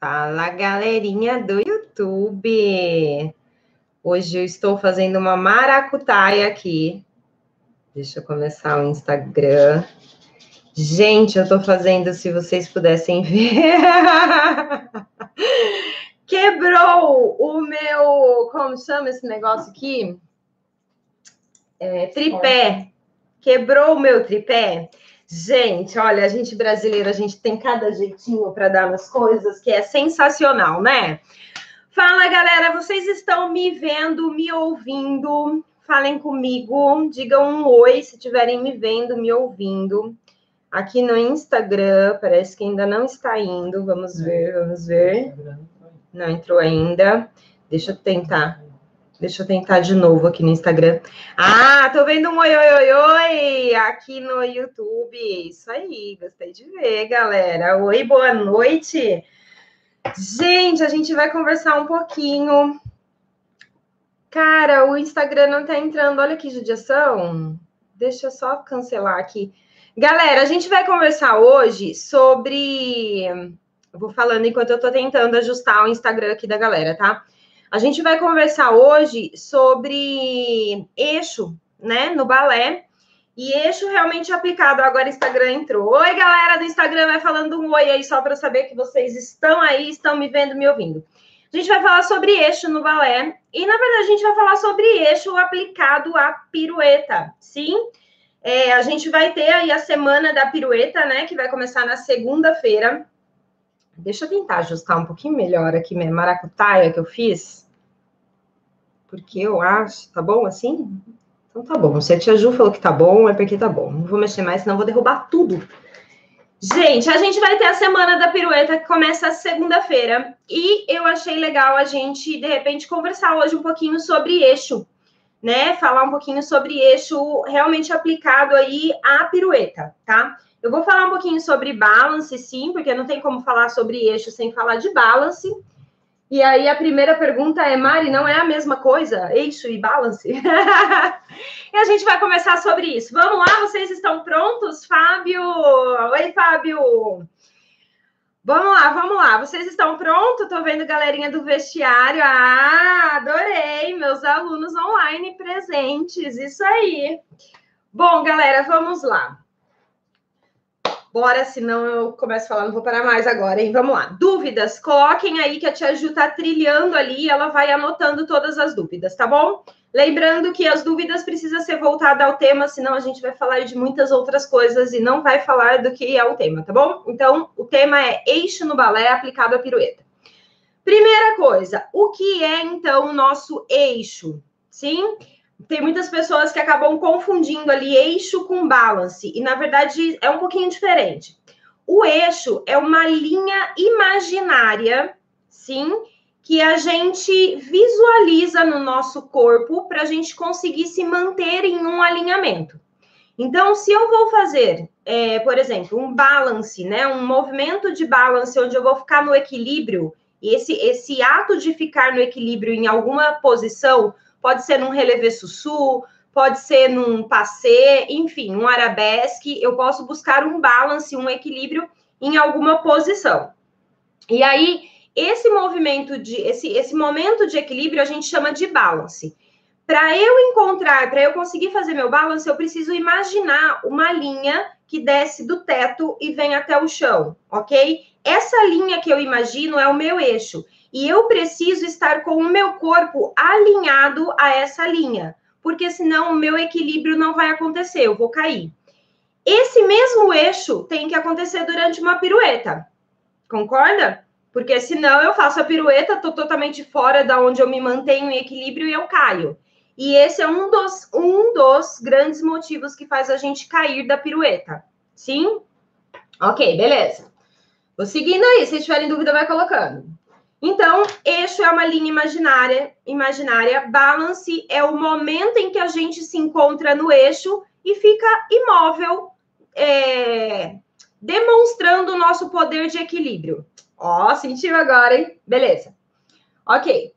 Fala, galerinha do YouTube! Hoje eu estou fazendo uma maracutaia aqui. Deixa eu começar o Instagram. Gente, eu estou fazendo, se vocês pudessem ver. Quebrou o meu. Como chama esse negócio aqui? É, tripé. Quebrou o meu tripé. Gente, olha, a gente brasileiro, a gente tem cada jeitinho para dar nas coisas que é sensacional, né? Fala, galera, vocês estão me vendo, me ouvindo? Falem comigo, digam um oi se estiverem me vendo, me ouvindo. Aqui no Instagram, parece que ainda não está indo. Vamos ver, vamos ver. Não entrou ainda. Deixa eu tentar. Deixa eu tentar de novo aqui no Instagram. Ah, tô vendo um oi, oi, oi, oi aqui no YouTube. Isso aí, gostei de ver, galera. Oi, boa noite. Gente, a gente vai conversar um pouquinho. Cara, o Instagram não tá entrando. Olha que judiação. Deixa eu só cancelar aqui. Galera, a gente vai conversar hoje sobre. Eu vou falando enquanto eu tô tentando ajustar o Instagram aqui da galera, tá? A gente vai conversar hoje sobre eixo, né, no balé. E eixo realmente aplicado. Agora o Instagram entrou. Oi, galera do Instagram, vai falando um oi aí só para saber que vocês estão aí, estão me vendo, me ouvindo. A gente vai falar sobre eixo no balé. E, na verdade, a gente vai falar sobre eixo aplicado à pirueta. Sim, é, a gente vai ter aí a semana da pirueta, né? Que vai começar na segunda-feira. Deixa eu tentar ajustar um pouquinho melhor aqui minha maracutaia que eu fiz. Porque eu acho, tá bom assim? Então tá bom. Se a tia Ju falou que tá bom, é porque tá bom. Não vou mexer mais, senão vou derrubar tudo. Gente, a gente vai ter a semana da pirueta que começa segunda-feira. E eu achei legal a gente, de repente, conversar hoje um pouquinho sobre eixo, né? Falar um pouquinho sobre eixo realmente aplicado aí à pirueta, tá? Eu vou falar um pouquinho sobre balance, sim, porque não tem como falar sobre eixo sem falar de balance. E aí a primeira pergunta é, Mari, não é a mesma coisa? Eixo e balance? e a gente vai começar sobre isso. Vamos lá, vocês estão prontos? Fábio! Oi, Fábio! Vamos lá, vamos lá. Vocês estão prontos? Tô vendo galerinha do vestiário. Ah, adorei! Meus alunos online presentes. Isso aí. Bom, galera, vamos lá. Bora, senão eu começo a falar, não vou parar mais agora, hein? Vamos lá. Dúvidas, coloquem aí que a tia Ju tá trilhando ali, ela vai anotando todas as dúvidas, tá bom? Lembrando que as dúvidas precisam ser voltadas ao tema, senão a gente vai falar de muitas outras coisas e não vai falar do que é o tema, tá bom? Então, o tema é eixo no balé aplicado à pirueta. Primeira coisa, o que é então o nosso eixo? Sim? Tem muitas pessoas que acabam confundindo ali eixo com balance, e na verdade é um pouquinho diferente. O eixo é uma linha imaginária, sim, que a gente visualiza no nosso corpo para a gente conseguir se manter em um alinhamento. Então, se eu vou fazer, é, por exemplo, um balance, né, um movimento de balance onde eu vou ficar no equilíbrio, e esse, esse ato de ficar no equilíbrio em alguma posição pode ser num relevé sussu, pode ser num passê, enfim, um arabesque, eu posso buscar um balance, um equilíbrio em alguma posição. E aí, esse movimento de esse, esse momento de equilíbrio a gente chama de balance. Para eu encontrar, para eu conseguir fazer meu balance, eu preciso imaginar uma linha que desce do teto e vem até o chão, ok? Essa linha que eu imagino é o meu eixo. E eu preciso estar com o meu corpo alinhado a essa linha, porque senão o meu equilíbrio não vai acontecer, eu vou cair. Esse mesmo eixo tem que acontecer durante uma pirueta. Concorda? Porque senão eu faço a pirueta, tô totalmente fora da onde eu me mantenho em equilíbrio e eu caio. E esse é um dos, um dos grandes motivos que faz a gente cair da pirueta. Sim? Ok, beleza. Vou seguindo aí. Se tiverem dúvida, vai colocando. Então, eixo é uma linha imaginária, imaginária. Balance é o momento em que a gente se encontra no eixo e fica imóvel, é, demonstrando o nosso poder de equilíbrio. Ó, sentiu agora, hein? Beleza. Ok.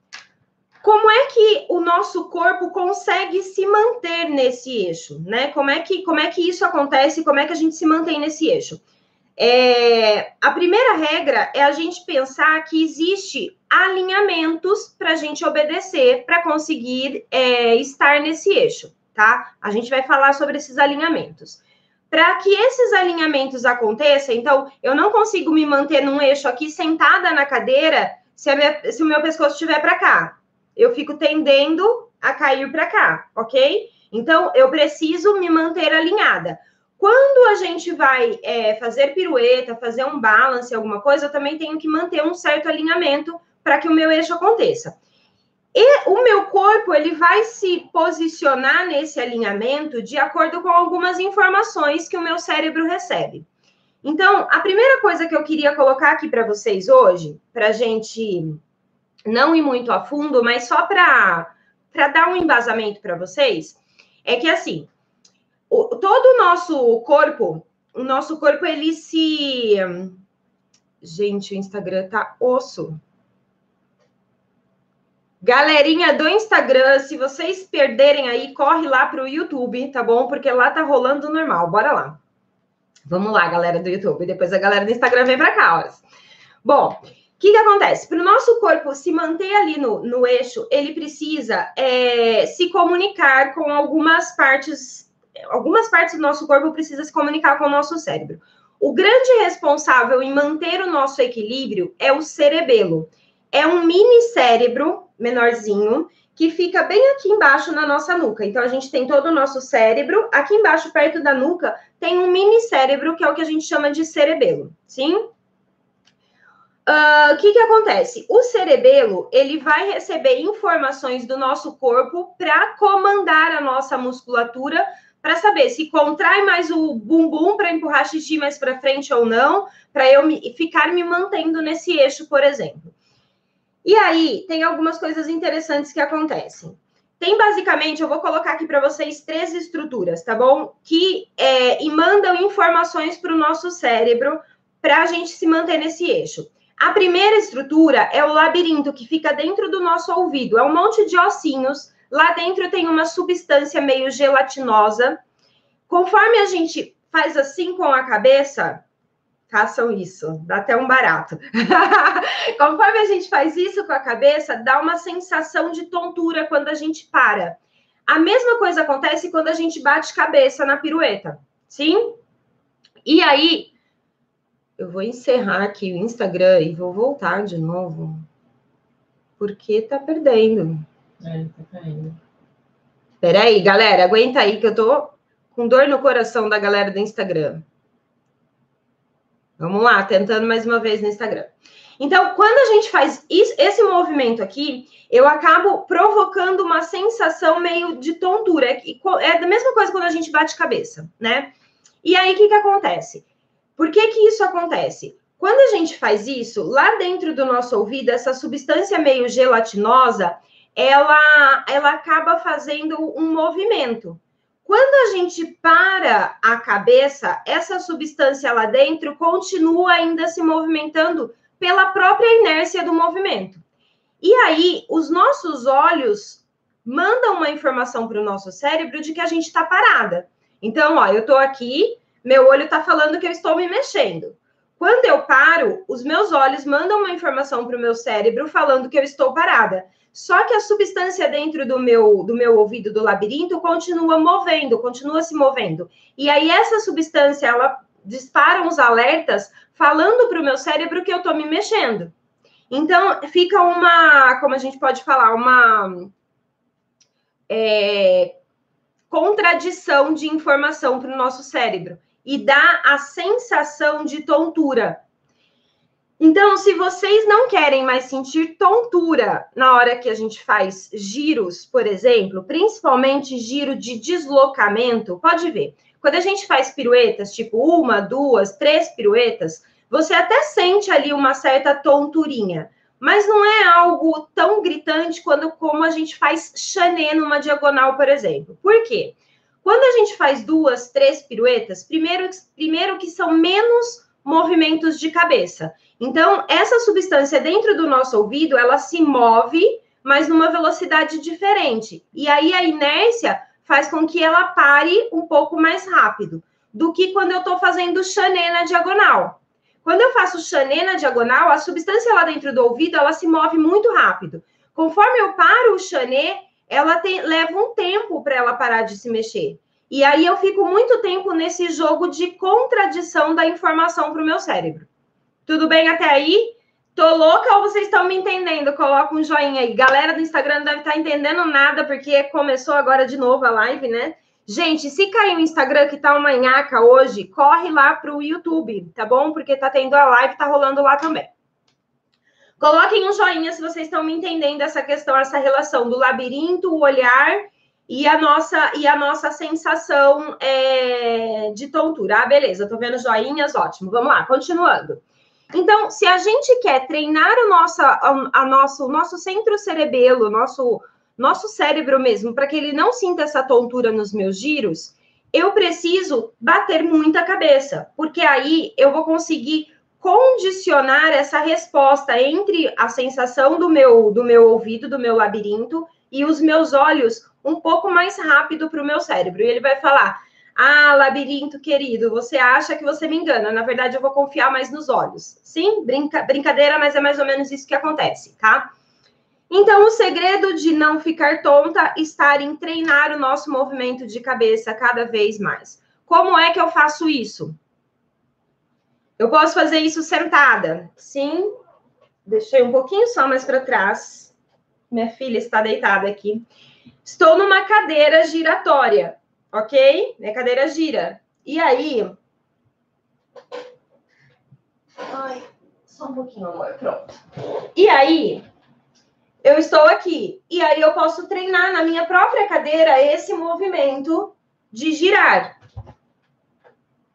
Como é que o nosso corpo consegue se manter nesse eixo, né? Como é que, como é que isso acontece? Como é que a gente se mantém nesse eixo? É, a primeira regra é a gente pensar que existe alinhamentos para a gente obedecer para conseguir é, estar nesse eixo, tá? A gente vai falar sobre esses alinhamentos. Para que esses alinhamentos aconteçam, então, eu não consigo me manter num eixo aqui sentada na cadeira se, minha, se o meu pescoço estiver para cá. Eu fico tendendo a cair para cá, ok? Então, eu preciso me manter alinhada. Quando a gente vai é, fazer pirueta, fazer um balance, alguma coisa, eu também tenho que manter um certo alinhamento para que o meu eixo aconteça. E o meu corpo ele vai se posicionar nesse alinhamento de acordo com algumas informações que o meu cérebro recebe. Então, a primeira coisa que eu queria colocar aqui para vocês hoje, para a gente não ir muito a fundo, mas só para dar um embasamento para vocês, é que assim, o, todo o nosso corpo, o nosso corpo, ele se. Gente, o Instagram tá osso. Galerinha do Instagram, se vocês perderem aí, corre lá para o YouTube, tá bom? Porque lá tá rolando normal. Bora lá. Vamos lá, galera do YouTube. Depois a galera do Instagram vem para cá. Ó. Bom, o que, que acontece? Para o nosso corpo se manter ali no, no eixo, ele precisa é, se comunicar com algumas partes algumas partes do nosso corpo precisam se comunicar com o nosso cérebro. O grande responsável em manter o nosso equilíbrio é o cerebelo. É um mini cérebro menorzinho que fica bem aqui embaixo na nossa nuca. Então a gente tem todo o nosso cérebro, aqui embaixo perto da nuca tem um mini cérebro que é o que a gente chama de cerebelo, sim? Ah, o que, que acontece? O cerebelo ele vai receber informações do nosso corpo para comandar a nossa musculatura para saber se contrai mais o bumbum para empurrar xixi mais para frente ou não, para eu me, ficar me mantendo nesse eixo, por exemplo. E aí, tem algumas coisas interessantes que acontecem. Tem basicamente, eu vou colocar aqui para vocês três estruturas, tá bom? Que é, mandam informações para o nosso cérebro para a gente se manter nesse eixo. A primeira estrutura é o labirinto que fica dentro do nosso ouvido. É um monte de ossinhos Lá dentro tem uma substância meio gelatinosa. Conforme a gente faz assim com a cabeça, façam isso, dá até um barato. Conforme a gente faz isso com a cabeça, dá uma sensação de tontura quando a gente para. A mesma coisa acontece quando a gente bate cabeça na pirueta, sim? E aí, eu vou encerrar aqui o Instagram e vou voltar de novo, porque tá perdendo. É, tá caindo. Peraí, galera, aguenta aí que eu tô com dor no coração da galera do Instagram. Vamos lá, tentando mais uma vez no Instagram. Então, quando a gente faz isso, esse movimento aqui, eu acabo provocando uma sensação meio de tontura. É, é a mesma coisa quando a gente bate cabeça, né? E aí, o que, que acontece? Por que, que isso acontece? Quando a gente faz isso, lá dentro do nosso ouvido, essa substância meio gelatinosa, ela, ela acaba fazendo um movimento. Quando a gente para a cabeça, essa substância lá dentro continua ainda se movimentando pela própria inércia do movimento. E aí, os nossos olhos mandam uma informação para o nosso cérebro de que a gente está parada. Então, ó, eu estou aqui, meu olho está falando que eu estou me mexendo. Quando eu paro, os meus olhos mandam uma informação para o meu cérebro falando que eu estou parada. Só que a substância dentro do meu, do meu ouvido do labirinto continua movendo, continua se movendo. E aí essa substância, ela dispara uns alertas falando para o meu cérebro que eu estou me mexendo. Então, fica uma, como a gente pode falar, uma é, contradição de informação para o nosso cérebro. E dá a sensação de tontura. Então, se vocês não querem mais sentir tontura na hora que a gente faz giros, por exemplo, principalmente giro de deslocamento, pode ver. Quando a gente faz piruetas, tipo uma, duas, três piruetas, você até sente ali uma certa tonturinha, mas não é algo tão gritante quando como a gente faz chanê numa diagonal, por exemplo. Por quê? Quando a gente faz duas, três piruetas, primeiro, primeiro que são menos movimentos de cabeça. Então, essa substância dentro do nosso ouvido, ela se move, mas numa velocidade diferente. E aí a inércia faz com que ela pare um pouco mais rápido. do que quando eu estou fazendo chanê na diagonal. Quando eu faço chanê na diagonal, a substância lá dentro do ouvido, ela se move muito rápido. Conforme eu paro o chanê, ela tem, leva um tempo para ela parar de se mexer. E aí eu fico muito tempo nesse jogo de contradição da informação para o meu cérebro. Tudo bem até aí? Tô louca ou vocês estão me entendendo? Coloca um joinha aí. Galera do Instagram não deve estar tá entendendo nada, porque começou agora de novo a live, né? Gente, se cair o Instagram que tá uma nhaca hoje, corre lá pro YouTube, tá bom? Porque tá tendo a live, tá rolando lá também. Coloquem um joinha se vocês estão me entendendo essa questão, essa relação do labirinto, o olhar e a nossa e a nossa sensação é, de tontura. Ah, beleza, tô vendo joinhas, ótimo. Vamos lá, continuando. Então, se a gente quer treinar o nosso, a, a nosso, nosso centro cerebelo, nosso, nosso cérebro mesmo, para que ele não sinta essa tontura nos meus giros, eu preciso bater muita cabeça, porque aí eu vou conseguir condicionar essa resposta entre a sensação do meu do meu ouvido, do meu labirinto e os meus olhos um pouco mais rápido para o meu cérebro. E ele vai falar: ah, labirinto querido, você acha que você me engana. Na verdade, eu vou confiar mais nos olhos. Sim, brinca, brincadeira, mas é mais ou menos isso que acontece, tá? Então, o segredo de não ficar tonta está em treinar o nosso movimento de cabeça cada vez mais. Como é que eu faço isso? Eu posso fazer isso sentada. Sim. Deixei um pouquinho só mais para trás. Minha filha está deitada aqui. Estou numa cadeira giratória ok? Minha cadeira gira. E aí. Ai, só um pouquinho, amor. Pronto. E aí, eu estou aqui. E aí, eu posso treinar na minha própria cadeira esse movimento de girar.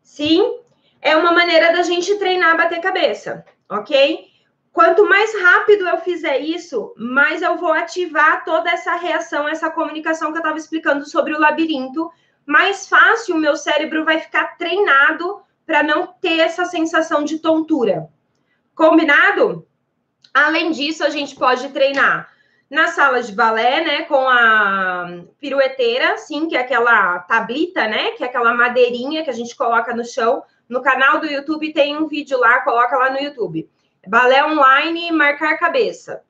Sim, é uma maneira da gente treinar bater cabeça, ok? Quanto mais rápido eu fizer isso, mais eu vou ativar toda essa reação, essa comunicação que eu estava explicando sobre o labirinto mais fácil o meu cérebro vai ficar treinado para não ter essa sensação de tontura. Combinado? Além disso, a gente pode treinar na sala de balé, né, com a pirueteira, sim, que é aquela tablita, né, que é aquela madeirinha que a gente coloca no chão. No canal do YouTube tem um vídeo lá, coloca lá no YouTube. Balé online, marcar cabeça.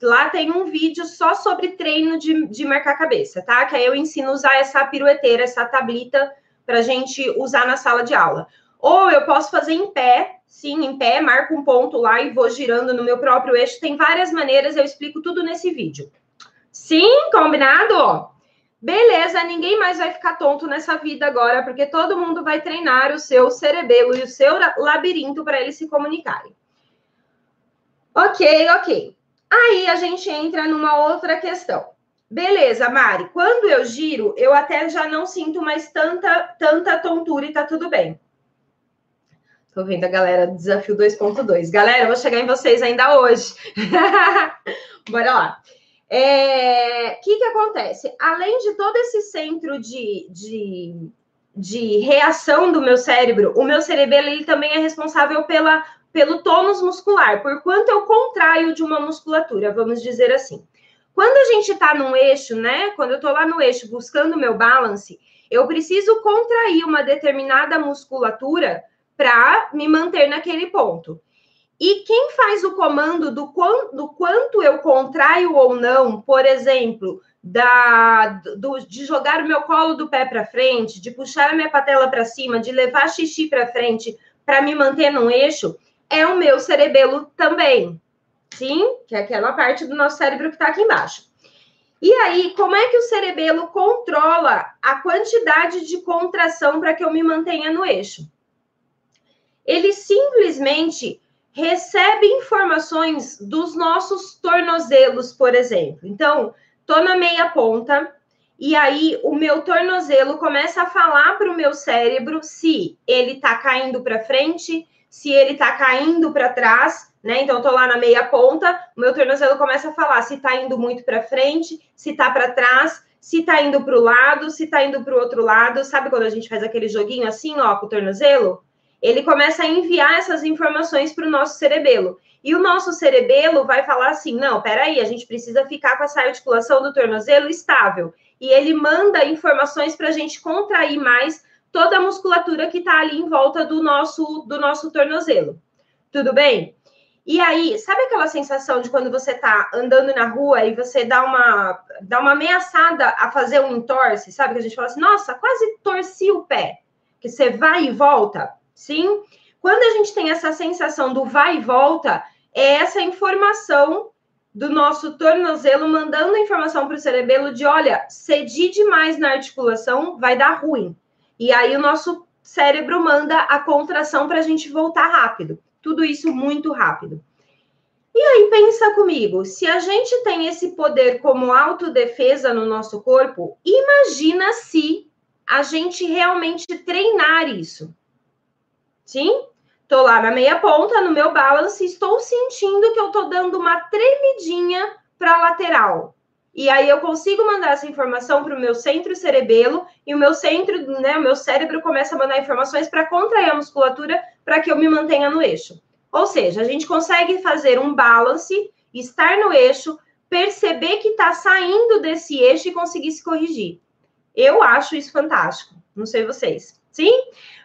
Lá tem um vídeo só sobre treino de, de marcar cabeça, tá? Que aí eu ensino a usar essa pirueteira, essa tablita, para gente usar na sala de aula. Ou eu posso fazer em pé, sim, em pé, marco um ponto lá e vou girando no meu próprio eixo. Tem várias maneiras, eu explico tudo nesse vídeo. Sim, combinado? Beleza, ninguém mais vai ficar tonto nessa vida agora, porque todo mundo vai treinar o seu cerebelo e o seu labirinto para eles se comunicarem. Ok, ok. Aí a gente entra numa outra questão. Beleza, Mari, quando eu giro, eu até já não sinto mais tanta, tanta tontura e tá tudo bem. Tô vendo a galera do Desafio 2.2. Galera, eu vou chegar em vocês ainda hoje. Bora lá. O é, que, que acontece? Além de todo esse centro de, de, de reação do meu cérebro, o meu cerebelo ele também é responsável pela pelo tônus muscular, por quanto eu contraio de uma musculatura, vamos dizer assim. Quando a gente está num eixo, né? Quando eu estou lá no eixo buscando o meu balance, eu preciso contrair uma determinada musculatura para me manter naquele ponto. E quem faz o comando do, do quanto eu contraio ou não, por exemplo, da, do, de jogar o meu colo do pé para frente, de puxar a minha patela para cima, de levar xixi para frente para me manter num eixo, é o meu cerebelo também. Sim, que é aquela parte do nosso cérebro que está aqui embaixo. E aí, como é que o cerebelo controla a quantidade de contração para que eu me mantenha no eixo? Ele simplesmente recebe informações dos nossos tornozelos, por exemplo. Então, tô na meia ponta e aí o meu tornozelo começa a falar para o meu cérebro se ele está caindo para frente, se ele está caindo para trás, né? Então, eu tô lá na meia ponta, o meu tornozelo começa a falar se está indo muito para frente, se está para trás, se está indo para o lado, se está indo para o outro lado. Sabe quando a gente faz aquele joguinho assim, ó, com o tornozelo? Ele começa a enviar essas informações para o nosso cerebelo. E o nosso cerebelo vai falar assim: não, peraí, a gente precisa ficar com essa articulação do tornozelo estável. E ele manda informações para a gente contrair mais toda a musculatura que está ali em volta do nosso do nosso tornozelo. Tudo bem? E aí, sabe aquela sensação de quando você está andando na rua e você dá uma dá uma ameaçada a fazer um entorce, sabe que a gente fala assim: "Nossa, quase torci o pé". Que você vai e volta? Sim. Quando a gente tem essa sensação do vai e volta, é essa informação do nosso tornozelo mandando informação para o cerebelo de, olha, cedi demais na articulação, vai dar ruim. E aí o nosso cérebro manda a contração para a gente voltar rápido. Tudo isso muito rápido. E aí pensa comigo, se a gente tem esse poder como autodefesa no nosso corpo, imagina se a gente realmente treinar isso. Sim? Estou lá na meia ponta, no meu balance, estou sentindo que eu estou dando uma tremidinha para lateral. E aí eu consigo mandar essa informação para o meu centro cerebelo e o meu centro, né, o meu cérebro começa a mandar informações para contrair a musculatura para que eu me mantenha no eixo. Ou seja, a gente consegue fazer um balance, estar no eixo, perceber que está saindo desse eixo e conseguir se corrigir. Eu acho isso fantástico. Não sei vocês. Sim?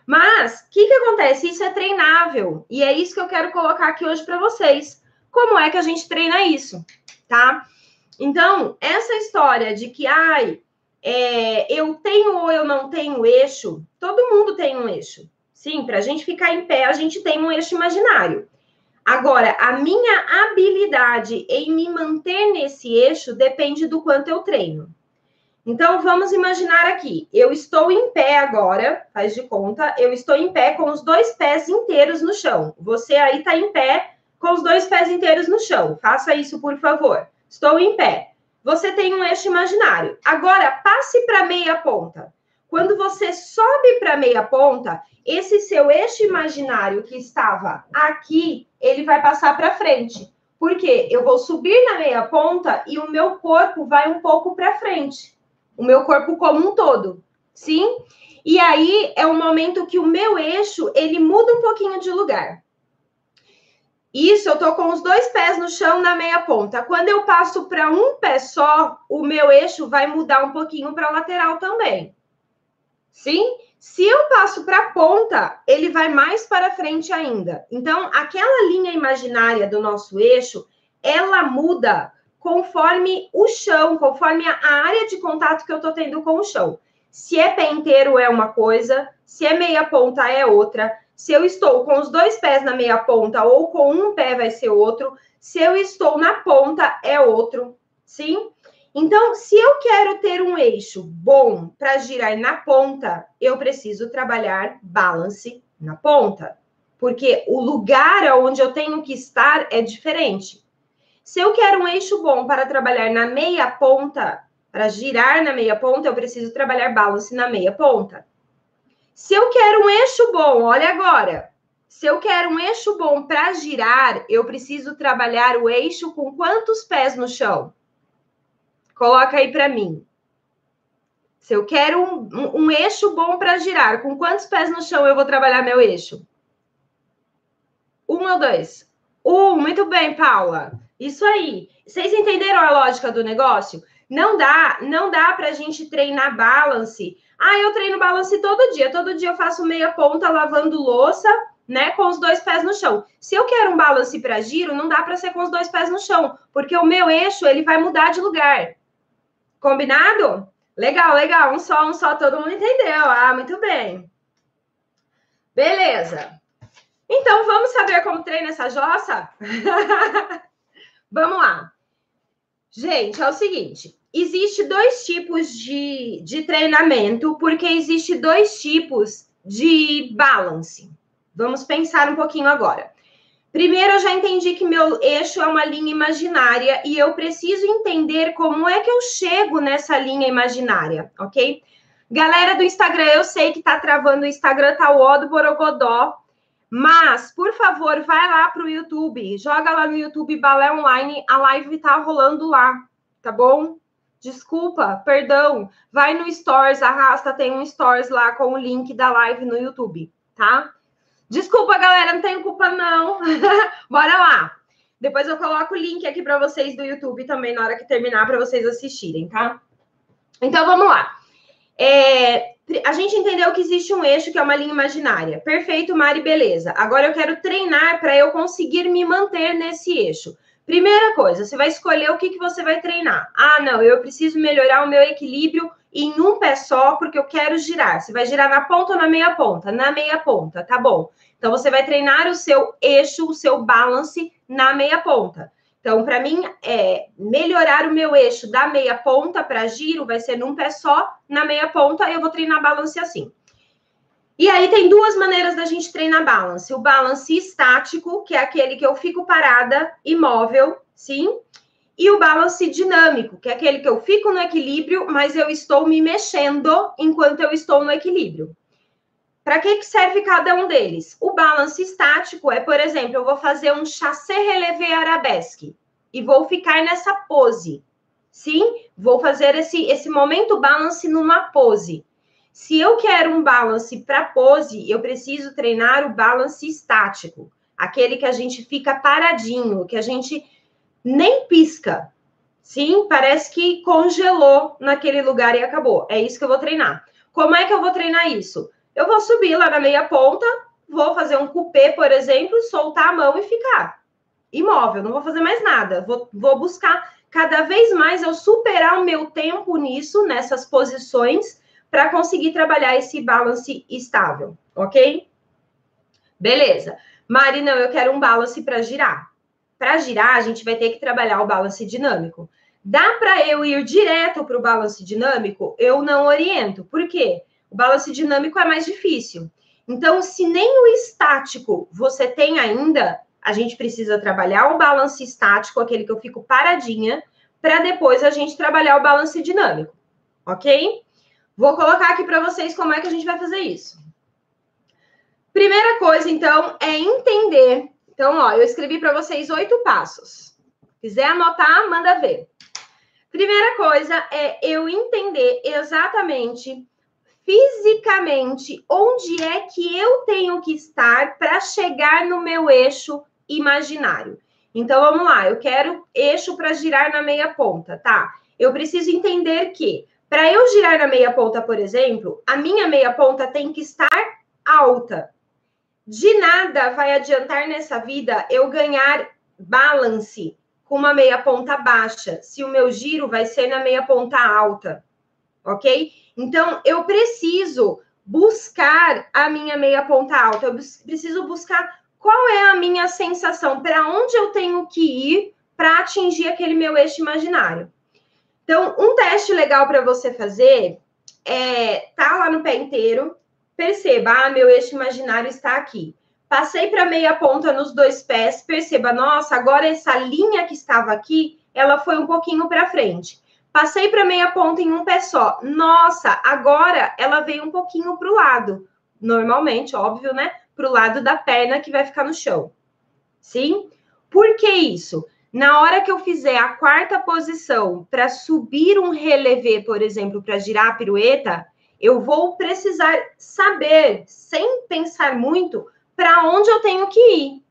Mas, o que, que acontece? Isso é treinável. E é isso que eu quero colocar aqui hoje para vocês. Como é que a gente treina isso? Tá? Então, essa história de que, ai, é, eu tenho ou eu não tenho eixo, todo mundo tem um eixo. Sim, para a gente ficar em pé, a gente tem um eixo imaginário. Agora, a minha habilidade em me manter nesse eixo depende do quanto eu treino. Então, vamos imaginar aqui. Eu estou em pé agora, faz de conta, eu estou em pé com os dois pés inteiros no chão. Você aí está em pé com os dois pés inteiros no chão. Faça isso, por favor. Estou em pé. Você tem um eixo imaginário. Agora, passe para meia ponta. Quando você sobe para meia ponta, esse seu eixo imaginário que estava aqui, ele vai passar para frente. Porque eu vou subir na meia ponta e o meu corpo vai um pouco para frente o meu corpo como um todo, sim? E aí é o momento que o meu eixo ele muda um pouquinho de lugar. Isso, eu tô com os dois pés no chão na meia ponta. Quando eu passo para um pé só, o meu eixo vai mudar um pouquinho para lateral também. Sim? Se eu passo para a ponta, ele vai mais para frente ainda. Então, aquela linha imaginária do nosso eixo, ela muda conforme o chão, conforme a área de contato que eu estou tendo com o chão. Se é pé inteiro é uma coisa, se é meia ponta é outra. Se eu estou com os dois pés na meia ponta ou com um pé vai ser outro. Se eu estou na ponta é outro, sim? Então, se eu quero ter um eixo bom para girar na ponta, eu preciso trabalhar balance na ponta, porque o lugar onde eu tenho que estar é diferente. Se eu quero um eixo bom para trabalhar na meia ponta, para girar na meia ponta, eu preciso trabalhar balance na meia ponta. Se eu quero um eixo bom, olha agora. Se eu quero um eixo bom para girar, eu preciso trabalhar o eixo com quantos pés no chão? Coloca aí para mim. Se eu quero um, um, um eixo bom para girar, com quantos pés no chão eu vou trabalhar meu eixo? Um ou dois? Um, muito bem, Paula. Isso aí. Vocês entenderam a lógica do negócio? Não dá, não dá para a gente treinar balance. Ah, eu treino balance todo dia. Todo dia eu faço meia ponta lavando louça, né, com os dois pés no chão. Se eu quero um balance para giro, não dá para ser com os dois pés no chão, porque o meu eixo ele vai mudar de lugar. Combinado? Legal, legal. Um só, um só, todo mundo entendeu. Ah, muito bem. Beleza. Então vamos saber como treina essa jossa? Vamos lá. Gente, é o seguinte: existe dois tipos de, de treinamento, porque existe dois tipos de balance. Vamos pensar um pouquinho agora. Primeiro, eu já entendi que meu eixo é uma linha imaginária e eu preciso entender como é que eu chego nessa linha imaginária, ok? Galera do Instagram, eu sei que tá travando o Instagram, tá o ó do Borogodó, mas, por favor, vai lá para o YouTube, joga lá no YouTube Balé Online, a live tá rolando lá, tá bom? Desculpa, perdão. Vai no Stories, arrasta, tem um Stories lá com o link da live no YouTube, tá? Desculpa, galera, não tenho culpa, não. Bora lá. Depois eu coloco o link aqui para vocês do YouTube também na hora que terminar para vocês assistirem, tá? Então vamos lá. É, a gente entendeu que existe um eixo que é uma linha imaginária. Perfeito, Mari, beleza. Agora eu quero treinar para eu conseguir me manter nesse eixo. Primeira coisa, você vai escolher o que, que você vai treinar. Ah, não, eu preciso melhorar o meu equilíbrio em um pé só, porque eu quero girar. Você vai girar na ponta ou na meia ponta? Na meia ponta, tá bom. Então, você vai treinar o seu eixo, o seu balance na meia ponta. Então, para mim, é, melhorar o meu eixo da meia ponta para giro vai ser num pé só, na meia ponta eu vou treinar balance assim. E aí tem duas maneiras da gente treinar balance. O balance estático, que é aquele que eu fico parada, imóvel, sim. E o balance dinâmico, que é aquele que eu fico no equilíbrio, mas eu estou me mexendo enquanto eu estou no equilíbrio. Para que, serve cada um deles? O balance estático é, por exemplo, eu vou fazer um chassé relevé arabesque e vou ficar nessa pose. Sim, vou fazer esse, esse momento balance numa pose. Se eu quero um balance para pose, eu preciso treinar o balance estático, aquele que a gente fica paradinho, que a gente nem pisca. Sim, parece que congelou naquele lugar e acabou. É isso que eu vou treinar. Como é que eu vou treinar isso? Eu vou subir lá na meia ponta, vou fazer um cupê, por exemplo, soltar a mão e ficar imóvel, não vou fazer mais nada. Vou, vou buscar cada vez mais eu superar o meu tempo nisso, nessas posições, para conseguir trabalhar esse balance estável, ok? Beleza. Mari, não, eu quero um balance para girar. Para girar, a gente vai ter que trabalhar o balance dinâmico. Dá para eu ir direto para o balance dinâmico? Eu não oriento. Por quê? O balance dinâmico é mais difícil. Então, se nem o estático você tem ainda, a gente precisa trabalhar o balance estático, aquele que eu fico paradinha, para depois a gente trabalhar o balance dinâmico, ok? Vou colocar aqui para vocês como é que a gente vai fazer isso. Primeira coisa, então, é entender. Então, ó, eu escrevi para vocês oito passos. Quiser anotar, manda ver. Primeira coisa é eu entender exatamente, fisicamente, onde é que eu tenho que estar para chegar no meu eixo imaginário. Então, vamos lá, eu quero eixo para girar na meia ponta, tá? Eu preciso entender que para eu girar na meia ponta, por exemplo, a minha meia ponta tem que estar alta. De nada vai adiantar nessa vida eu ganhar balance com uma meia ponta baixa, se o meu giro vai ser na meia ponta alta, ok? Então, eu preciso buscar a minha meia ponta alta, eu preciso buscar qual é a minha sensação, para onde eu tenho que ir para atingir aquele meu eixo imaginário. Então, um teste legal para você fazer é tá lá no pé inteiro, perceba, ah, meu eixo imaginário está aqui. Passei para meia ponta nos dois pés, perceba, nossa, agora essa linha que estava aqui, ela foi um pouquinho para frente. Passei para meia ponta em um pé só. Nossa, agora ela veio um pouquinho para o lado. Normalmente, óbvio, né? Para o lado da perna que vai ficar no chão. Sim? Por que isso? Na hora que eu fizer a quarta posição para subir um relevé, por exemplo, para girar a pirueta, eu vou precisar saber, sem pensar muito, para onde eu tenho que ir.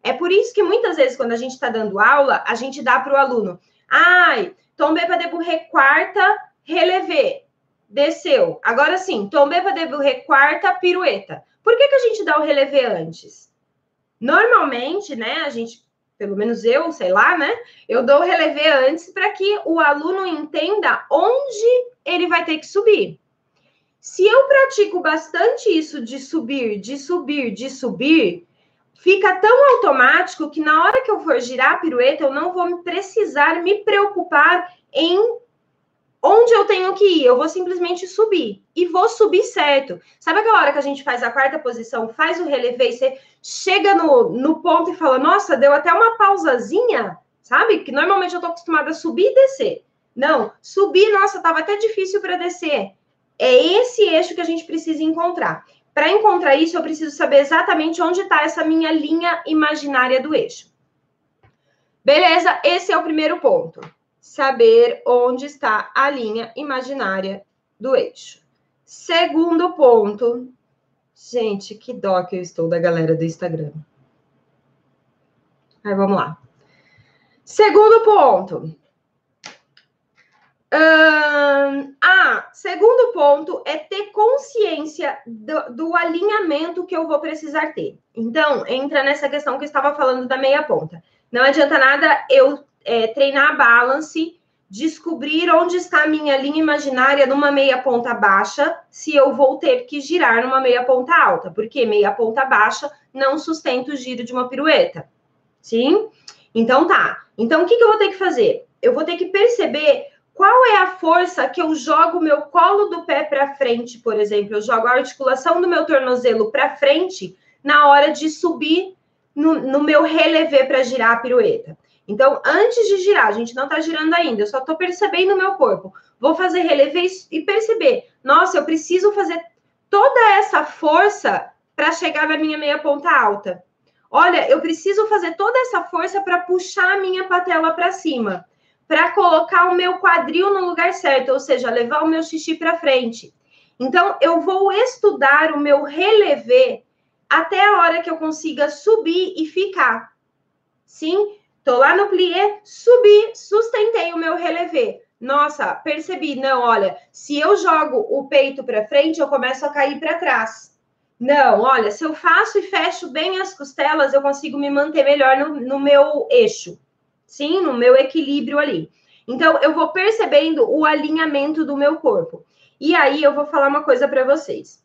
É por isso que muitas vezes, quando a gente está dando aula, a gente dá para o aluno: ai, tombei para deburrer quarta, relevé, desceu. Agora sim, tombei para deburrer quarta, pirueta. Por que, que a gente dá o relevé antes? Normalmente, né, a gente pelo menos eu, sei lá, né? Eu dou o relevé antes para que o aluno entenda onde ele vai ter que subir. Se eu pratico bastante isso de subir, de subir, de subir, fica tão automático que na hora que eu for girar a pirueta, eu não vou precisar me preocupar em onde eu tenho que ir, eu vou simplesmente subir e vou subir certo. Sabe aquela hora que a gente faz a quarta posição, faz o relevé e você chega no, no ponto e fala: Nossa, deu até uma pausazinha, sabe? Que normalmente eu tô acostumada a subir e descer. Não, subir, nossa, tava até difícil para descer. É esse eixo que a gente precisa encontrar. Para encontrar isso, eu preciso saber exatamente onde está essa minha linha imaginária do eixo. Beleza? Esse é o primeiro ponto saber onde está a linha imaginária do eixo. Segundo ponto, gente, que dó que eu estou da galera do Instagram. Aí vamos lá. Segundo ponto. Hum, ah, segundo ponto é ter consciência do, do, alinhamento que eu vou precisar ter. Então, entra nessa questão que eu estava falando da meia ponta. Não adianta nada eu é, treinar a balance, descobrir onde está a minha linha imaginária numa meia ponta baixa, se eu vou ter que girar numa meia ponta alta, porque meia ponta baixa não sustenta o giro de uma pirueta. Sim? Então tá. Então o que, que eu vou ter que fazer? Eu vou ter que perceber qual é a força que eu jogo meu colo do pé para frente, por exemplo, eu jogo a articulação do meu tornozelo para frente na hora de subir no, no meu relevé para girar a pirueta. Então, antes de girar, a gente não está girando ainda, eu só estou percebendo o meu corpo. Vou fazer relevé e perceber, nossa, eu preciso fazer toda essa força para chegar na minha meia ponta alta. Olha, eu preciso fazer toda essa força para puxar a minha patela para cima para colocar o meu quadril no lugar certo, ou seja, levar o meu xixi para frente. Então, eu vou estudar o meu relevé até a hora que eu consiga subir e ficar. Sim, tô lá no plié, subi, sustentei o meu relevé. Nossa, percebi, não, olha, se eu jogo o peito para frente, eu começo a cair para trás. Não, olha, se eu faço e fecho bem as costelas, eu consigo me manter melhor no, no meu eixo sim, no meu equilíbrio ali. Então, eu vou percebendo o alinhamento do meu corpo. E aí, eu vou falar uma coisa para vocês.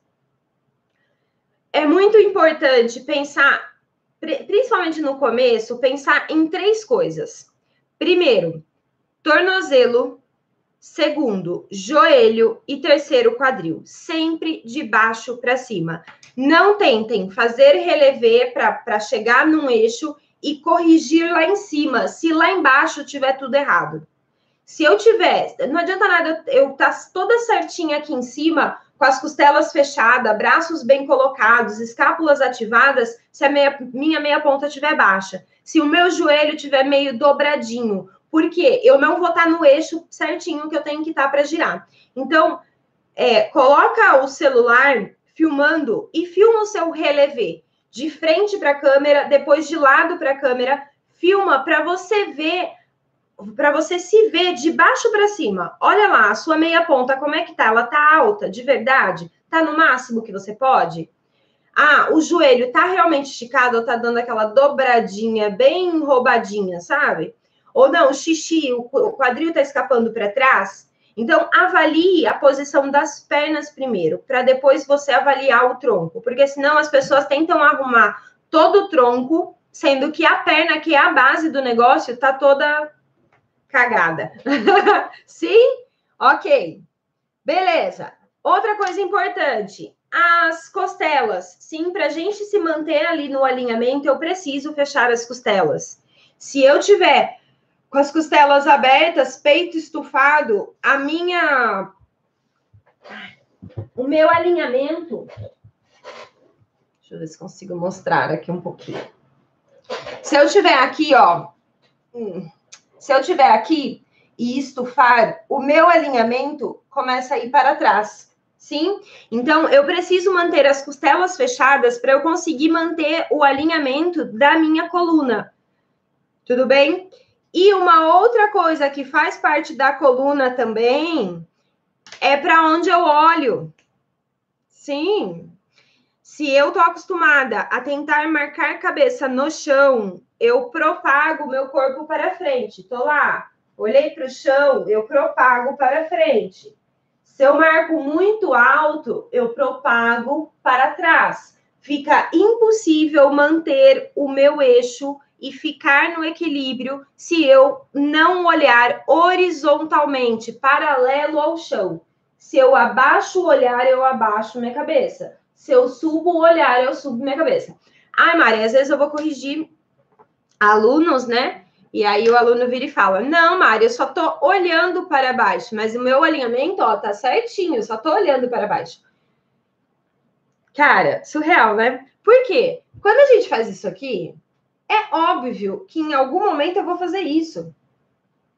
É muito importante pensar, principalmente no começo, pensar em três coisas. Primeiro, tornozelo. Segundo, joelho. E terceiro, quadril. Sempre de baixo para cima. Não tentem fazer relevé para chegar num eixo e corrigir lá em cima, se lá embaixo tiver tudo errado. Se eu tiver, não adianta nada eu estar tá toda certinha aqui em cima, com as costelas fechadas, braços bem colocados, escápulas ativadas, se a meia, minha meia ponta estiver baixa. Se o meu joelho estiver meio dobradinho, porque eu não vou estar tá no eixo certinho que eu tenho que estar tá para girar. Então, é, coloca o celular filmando e filma o seu relevé de frente para a câmera, depois de lado para a câmera, filma para você ver, para você se ver de baixo para cima. Olha lá, a sua meia ponta, como é que tá? Ela tá alta, de verdade? Tá no máximo que você pode? Ah, o joelho tá realmente esticado ou tá dando aquela dobradinha bem roubadinha, sabe? Ou não, o xixi, o quadril tá escapando para trás? Então, avalie a posição das pernas primeiro, para depois você avaliar o tronco, porque senão as pessoas tentam arrumar todo o tronco, sendo que a perna, que é a base do negócio, tá toda cagada. Sim? Ok. Beleza. Outra coisa importante, as costelas. Sim, para a gente se manter ali no alinhamento, eu preciso fechar as costelas. Se eu tiver com as costelas abertas, peito estufado, a minha o meu alinhamento Deixa eu ver se consigo mostrar aqui um pouquinho. Se eu tiver aqui, ó, hum, se eu tiver aqui e estufar, o meu alinhamento começa a ir para trás. Sim? Então, eu preciso manter as costelas fechadas para eu conseguir manter o alinhamento da minha coluna. Tudo bem? E uma outra coisa que faz parte da coluna também é para onde eu olho. Sim. Se eu tô acostumada a tentar marcar cabeça no chão, eu propago meu corpo para frente. Tô lá, olhei para o chão, eu propago para frente. Se eu marco muito alto, eu propago para trás. Fica impossível manter o meu eixo e ficar no equilíbrio se eu não olhar horizontalmente, paralelo ao chão. Se eu abaixo o olhar, eu abaixo minha cabeça. Se eu subo o olhar, eu subo minha cabeça. Ai, Maria, às vezes eu vou corrigir alunos, né? E aí o aluno vira e fala: Não, Maria, eu só tô olhando para baixo, mas o meu alinhamento, ó, tá certinho, eu só tô olhando para baixo. Cara, surreal, né? Por quê? Quando a gente faz isso aqui, é óbvio que em algum momento eu vou fazer isso.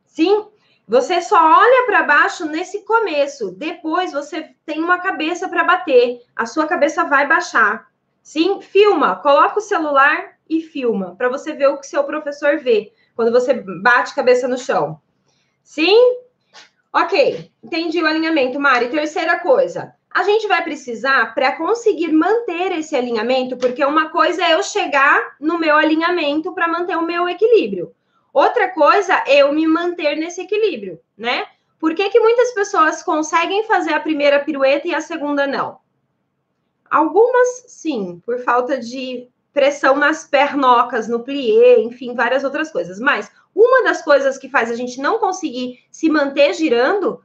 Sim, você só olha para baixo nesse começo. Depois você tem uma cabeça para bater. A sua cabeça vai baixar. Sim, filma. Coloca o celular e filma para você ver o que seu professor vê quando você bate cabeça no chão. Sim? Ok, entendi o alinhamento, Mari. Terceira coisa, a gente vai precisar para conseguir manter esse alinhamento, porque uma coisa é eu chegar no meu alinhamento para manter o meu equilíbrio. Outra coisa é eu me manter nesse equilíbrio, né? Por que, que muitas pessoas conseguem fazer a primeira pirueta e a segunda não? Algumas, sim, por falta de pressão nas pernocas, no plié, enfim, várias outras coisas. Mas uma das coisas que faz a gente não conseguir se manter girando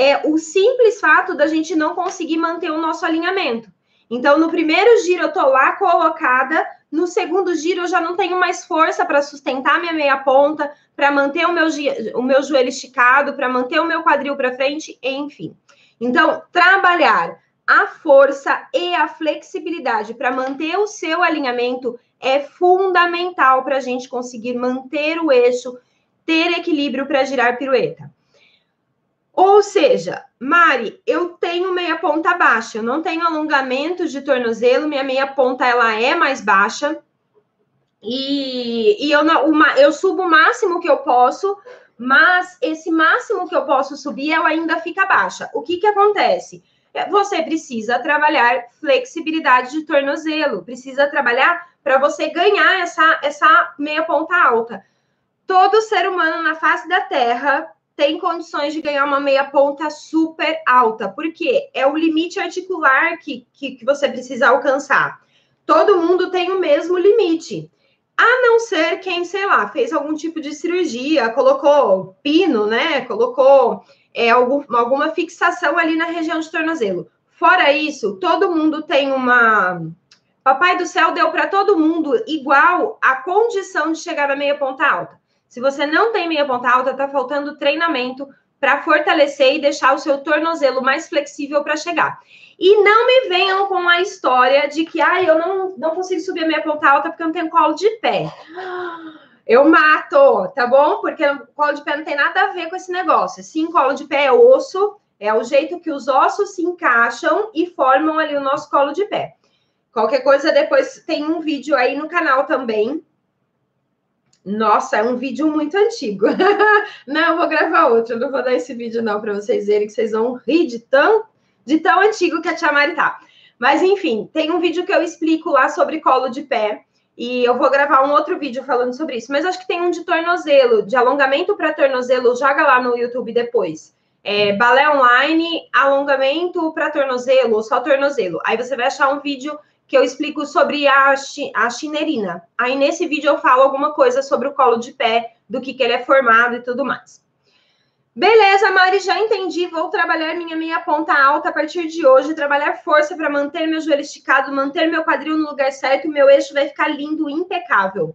é o simples fato da gente não conseguir manter o nosso alinhamento. Então, no primeiro giro eu tô lá colocada, no segundo giro eu já não tenho mais força para sustentar minha meia ponta, para manter o meu, o meu joelho esticado, para manter o meu quadril para frente, enfim. Então, trabalhar a força e a flexibilidade para manter o seu alinhamento é fundamental para a gente conseguir manter o eixo, ter equilíbrio para girar pirueta. Ou seja, Mari, eu tenho meia ponta baixa, eu não tenho alongamento de tornozelo, minha meia ponta ela é mais baixa. E, e eu, uma, eu subo o máximo que eu posso, mas esse máximo que eu posso subir, ela ainda fica baixa. O que, que acontece? É, você precisa trabalhar flexibilidade de tornozelo, precisa trabalhar para você ganhar essa, essa meia ponta alta. Todo ser humano na face da Terra tem condições de ganhar uma meia ponta super alta, porque é o limite articular que, que, que você precisa alcançar. Todo mundo tem o mesmo limite. A não ser quem, sei lá, fez algum tipo de cirurgia, colocou pino, né? Colocou é, algum, alguma fixação ali na região de tornozelo. Fora isso, todo mundo tem uma. Papai do céu deu para todo mundo igual a condição de chegar na meia ponta alta. Se você não tem meia ponta alta, está faltando treinamento para fortalecer e deixar o seu tornozelo mais flexível para chegar. E não me venham com a história de que ah, eu não, não consigo subir a meia ponta alta porque eu não tenho colo de pé eu mato, tá bom? Porque colo de pé não tem nada a ver com esse negócio. Sim, colo de pé é osso, é o jeito que os ossos se encaixam e formam ali o nosso colo de pé. Qualquer coisa, depois tem um vídeo aí no canal também. Nossa, é um vídeo muito antigo. não, eu vou gravar outro. Eu não vou dar esse vídeo, não, para vocês verem que vocês vão rir de tão, de tão antigo que a Tia Mari tá. Mas, enfim, tem um vídeo que eu explico lá sobre colo de pé. E eu vou gravar um outro vídeo falando sobre isso. Mas acho que tem um de tornozelo, de alongamento para tornozelo. Joga lá no YouTube depois. É, balé online, alongamento para tornozelo, ou só tornozelo. Aí você vai achar um vídeo que eu explico sobre a, a chinerina. Aí nesse vídeo eu falo alguma coisa sobre o colo de pé, do que, que ele é formado e tudo mais. Beleza, Mari, já entendi. Vou trabalhar minha meia ponta alta a partir de hoje, trabalhar força para manter meu joelho esticado, manter meu quadril no lugar certo, meu eixo vai ficar lindo, impecável.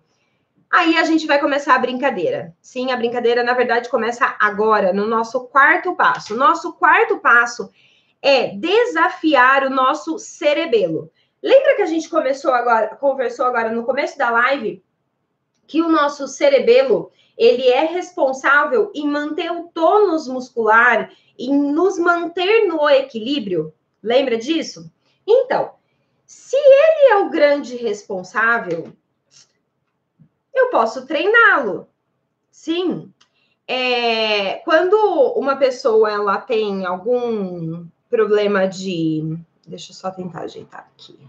Aí a gente vai começar a brincadeira. Sim, a brincadeira, na verdade, começa agora, no nosso quarto passo. Nosso quarto passo é desafiar o nosso cerebelo. Lembra que a gente começou agora, conversou agora no começo da live que o nosso cerebelo ele é responsável em manter o tônus muscular, em nos manter no equilíbrio. Lembra disso? Então, se ele é o grande responsável, eu posso treiná-lo. Sim. É, quando uma pessoa ela tem algum problema de. Deixa eu só tentar ajeitar aqui,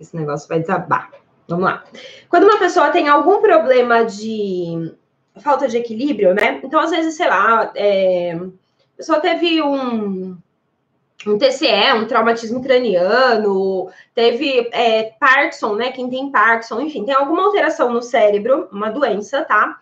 que esse negócio vai desabar. Vamos lá. Quando uma pessoa tem algum problema de falta de equilíbrio, né? Então, às vezes, sei lá, é, a pessoa teve um, um TCE, um traumatismo craniano, teve é, Parkinson, né? Quem tem Parkinson, enfim, tem alguma alteração no cérebro, uma doença, tá?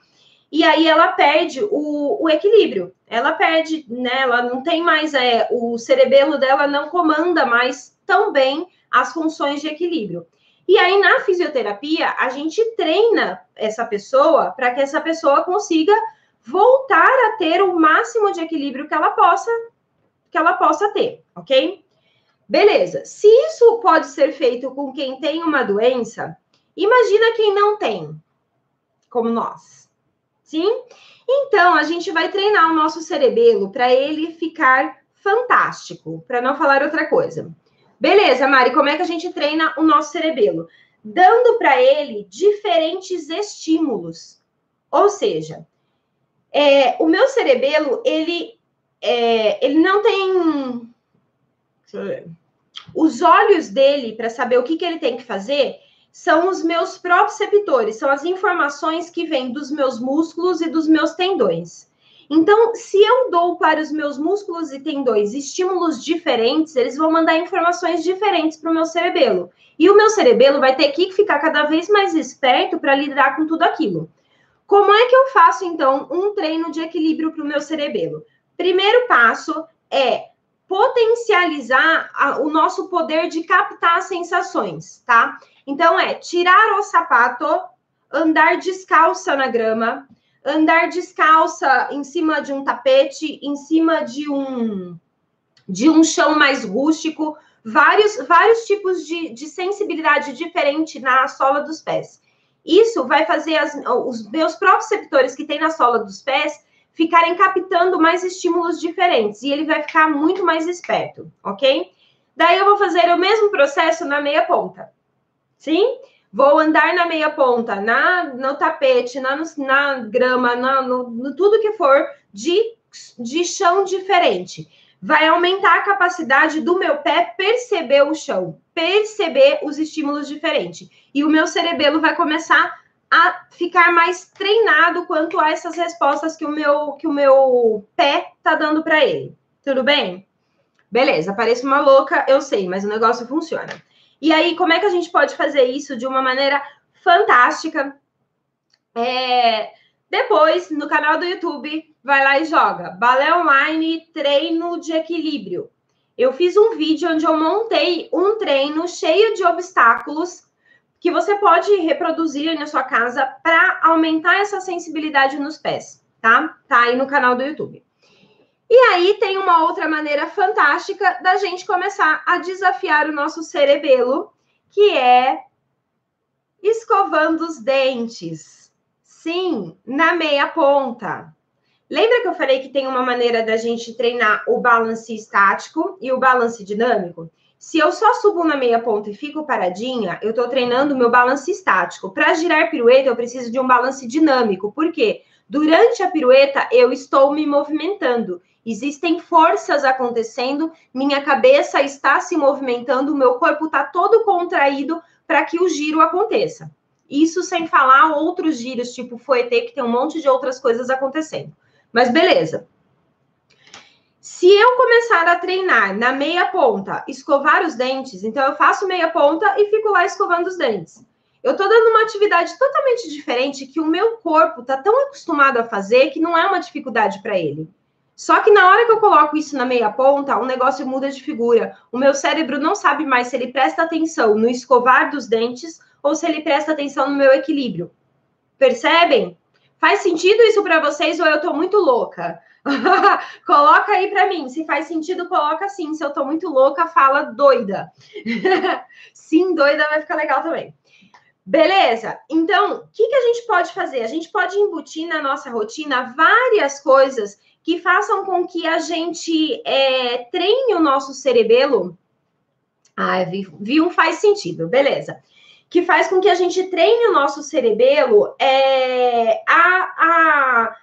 E aí ela perde o, o equilíbrio. Ela perde, né? Ela não tem mais, é, o cerebelo dela não comanda mais tão bem as funções de equilíbrio. E aí, na fisioterapia, a gente treina essa pessoa para que essa pessoa consiga voltar a ter o máximo de equilíbrio que ela possa que ela possa ter, ok? Beleza. Se isso pode ser feito com quem tem uma doença, imagina quem não tem, como nós. Sim? Então, a gente vai treinar o nosso cerebelo para ele ficar fantástico, para não falar outra coisa. Beleza, Mari, como é que a gente treina o nosso cerebelo? Dando para ele diferentes estímulos. Ou seja, é, o meu cerebelo, ele é, ele não tem. Os olhos dele para saber o que, que ele tem que fazer são os meus proprioceptores, são as informações que vêm dos meus músculos e dos meus tendões. Então, se eu dou para os meus músculos e tendões estímulos diferentes, eles vão mandar informações diferentes para o meu cerebelo. E o meu cerebelo vai ter que ficar cada vez mais esperto para lidar com tudo aquilo. Como é que eu faço, então, um treino de equilíbrio para o meu cerebelo? Primeiro passo é potencializar a, o nosso poder de captar sensações, tá? Então, é tirar o sapato, andar descalça na grama, andar descalça em cima de um tapete, em cima de um de um chão mais rústico, vários, vários tipos de, de sensibilidade diferente na sola dos pés. Isso vai fazer as, os meus próprios receptores que tem na sola dos pés ficarem captando mais estímulos diferentes e ele vai ficar muito mais esperto, ok? Daí eu vou fazer o mesmo processo na meia ponta. Sim? Vou andar na meia ponta, na, no tapete, na, na grama, na, no, no, tudo que for de, de chão diferente. Vai aumentar a capacidade do meu pé perceber o chão, perceber os estímulos diferentes. E o meu cerebelo vai começar a ficar mais treinado quanto a essas respostas que o meu, que o meu pé tá dando para ele. Tudo bem? Beleza, parece uma louca, eu sei, mas o negócio funciona. E aí, como é que a gente pode fazer isso de uma maneira fantástica? É, depois, no canal do YouTube, vai lá e joga Balé Online Treino de Equilíbrio. Eu fiz um vídeo onde eu montei um treino cheio de obstáculos que você pode reproduzir na sua casa para aumentar essa sensibilidade nos pés, tá? Tá aí no canal do YouTube. E aí tem uma outra maneira fantástica da gente começar a desafiar o nosso cerebelo, que é escovando os dentes. Sim, na meia ponta. Lembra que eu falei que tem uma maneira da gente treinar o balance estático e o balance dinâmico? Se eu só subo na meia ponta e fico paradinha, eu estou treinando o meu balance estático. Para girar pirueta, eu preciso de um balance dinâmico. Por quê? Durante a pirueta, eu estou me movimentando. Existem forças acontecendo, minha cabeça está se movimentando, meu corpo está todo contraído para que o giro aconteça. Isso sem falar outros giros, tipo foetê, que tem um monte de outras coisas acontecendo. Mas beleza. Se eu começar a treinar na meia ponta, escovar os dentes, então eu faço meia ponta e fico lá escovando os dentes. Eu estou dando uma atividade totalmente diferente que o meu corpo está tão acostumado a fazer que não é uma dificuldade para ele. Só que na hora que eu coloco isso na meia ponta, o negócio muda de figura. O meu cérebro não sabe mais se ele presta atenção no escovar dos dentes ou se ele presta atenção no meu equilíbrio. Percebem? Faz sentido isso para vocês ou eu tô muito louca? coloca aí para mim. Se faz sentido, coloca sim. Se eu tô muito louca, fala doida. sim, doida vai ficar legal também. Beleza? Então, o que, que a gente pode fazer? A gente pode embutir na nossa rotina várias coisas que façam com que a gente é, treine o nosso cerebelo. Ah, vi, vi um faz sentido, beleza. Que faz com que a gente treine o nosso cerebelo é, a, a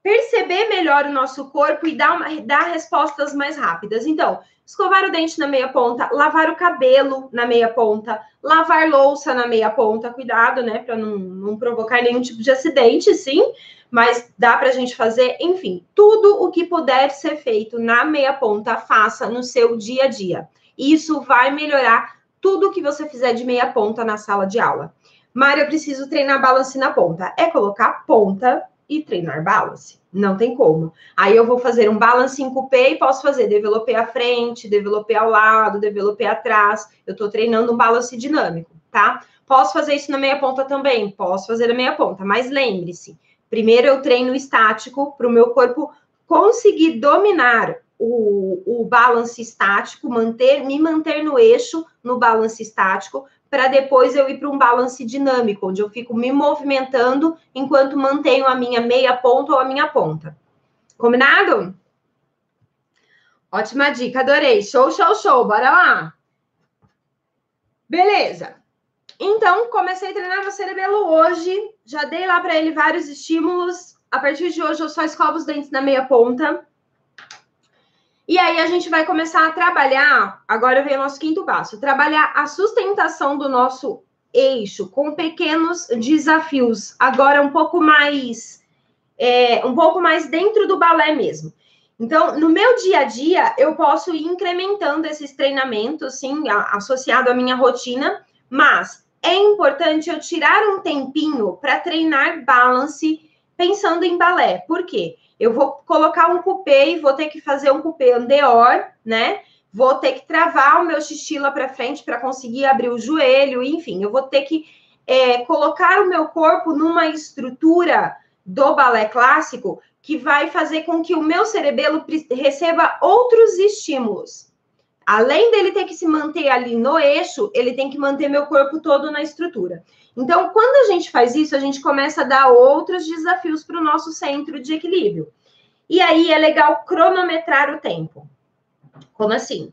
perceber melhor o nosso corpo e dar, uma, dar respostas mais rápidas. Então, escovar o dente na meia ponta, lavar o cabelo na meia ponta, lavar louça na meia ponta, cuidado, né, para não, não provocar nenhum tipo de acidente, sim, mas dá para a gente fazer, enfim, tudo o que puder ser feito na meia ponta, faça no seu dia a dia. Isso vai melhorar tudo que você fizer de meia ponta na sala de aula. Mário, eu preciso treinar balance na ponta. É colocar ponta e treinar balance. Não tem como. Aí eu vou fazer um balance em cupê e posso fazer developé à frente, developé ao lado, developé atrás. Eu estou treinando um balance dinâmico, tá? Posso fazer isso na meia ponta também? Posso fazer na meia ponta, mas lembre-se, Primeiro, eu treino estático para o meu corpo conseguir dominar o, o balance estático, manter, me manter no eixo no balance estático, para depois eu ir para um balance dinâmico, onde eu fico me movimentando enquanto mantenho a minha meia ponta ou a minha ponta. Combinado? Ótima dica, adorei. Show, show, show. Bora lá. Beleza. Então, comecei a treinar meu cerebelo hoje. Já dei lá para ele vários estímulos. A partir de hoje, eu só escovo os dentes na meia ponta. E aí a gente vai começar a trabalhar, agora vem o nosso quinto passo, trabalhar a sustentação do nosso eixo com pequenos desafios, agora um pouco mais é, um pouco mais dentro do balé mesmo. Então, no meu dia a dia, eu posso ir incrementando esses treinamentos, sim, associado à minha rotina, mas é importante eu tirar um tempinho para treinar balance pensando em balé. Por quê? Eu vou colocar um cupê e vou ter que fazer um cupê andeor, né? Vou ter que travar o meu xixi lá para frente para conseguir abrir o joelho, enfim, eu vou ter que é, colocar o meu corpo numa estrutura do balé clássico que vai fazer com que o meu cerebelo receba outros estímulos. Além dele ter que se manter ali no eixo, ele tem que manter meu corpo todo na estrutura. Então, quando a gente faz isso, a gente começa a dar outros desafios para o nosso centro de equilíbrio. E aí é legal cronometrar o tempo. Como assim?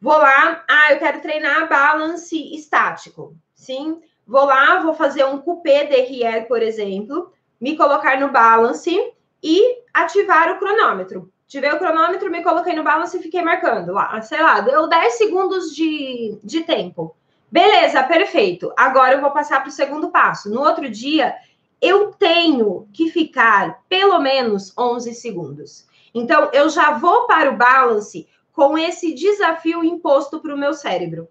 Vou lá, ah, eu quero treinar balance estático. Sim, vou lá, vou fazer um coupé derrière, por exemplo, me colocar no balance e ativar o cronômetro. Tive o cronômetro, me coloquei no balance e fiquei marcando lá, sei lá, deu 10 segundos de, de tempo. Beleza, perfeito. Agora eu vou passar para o segundo passo. No outro dia, eu tenho que ficar pelo menos 11 segundos. Então, eu já vou para o balance com esse desafio imposto para o meu cérebro.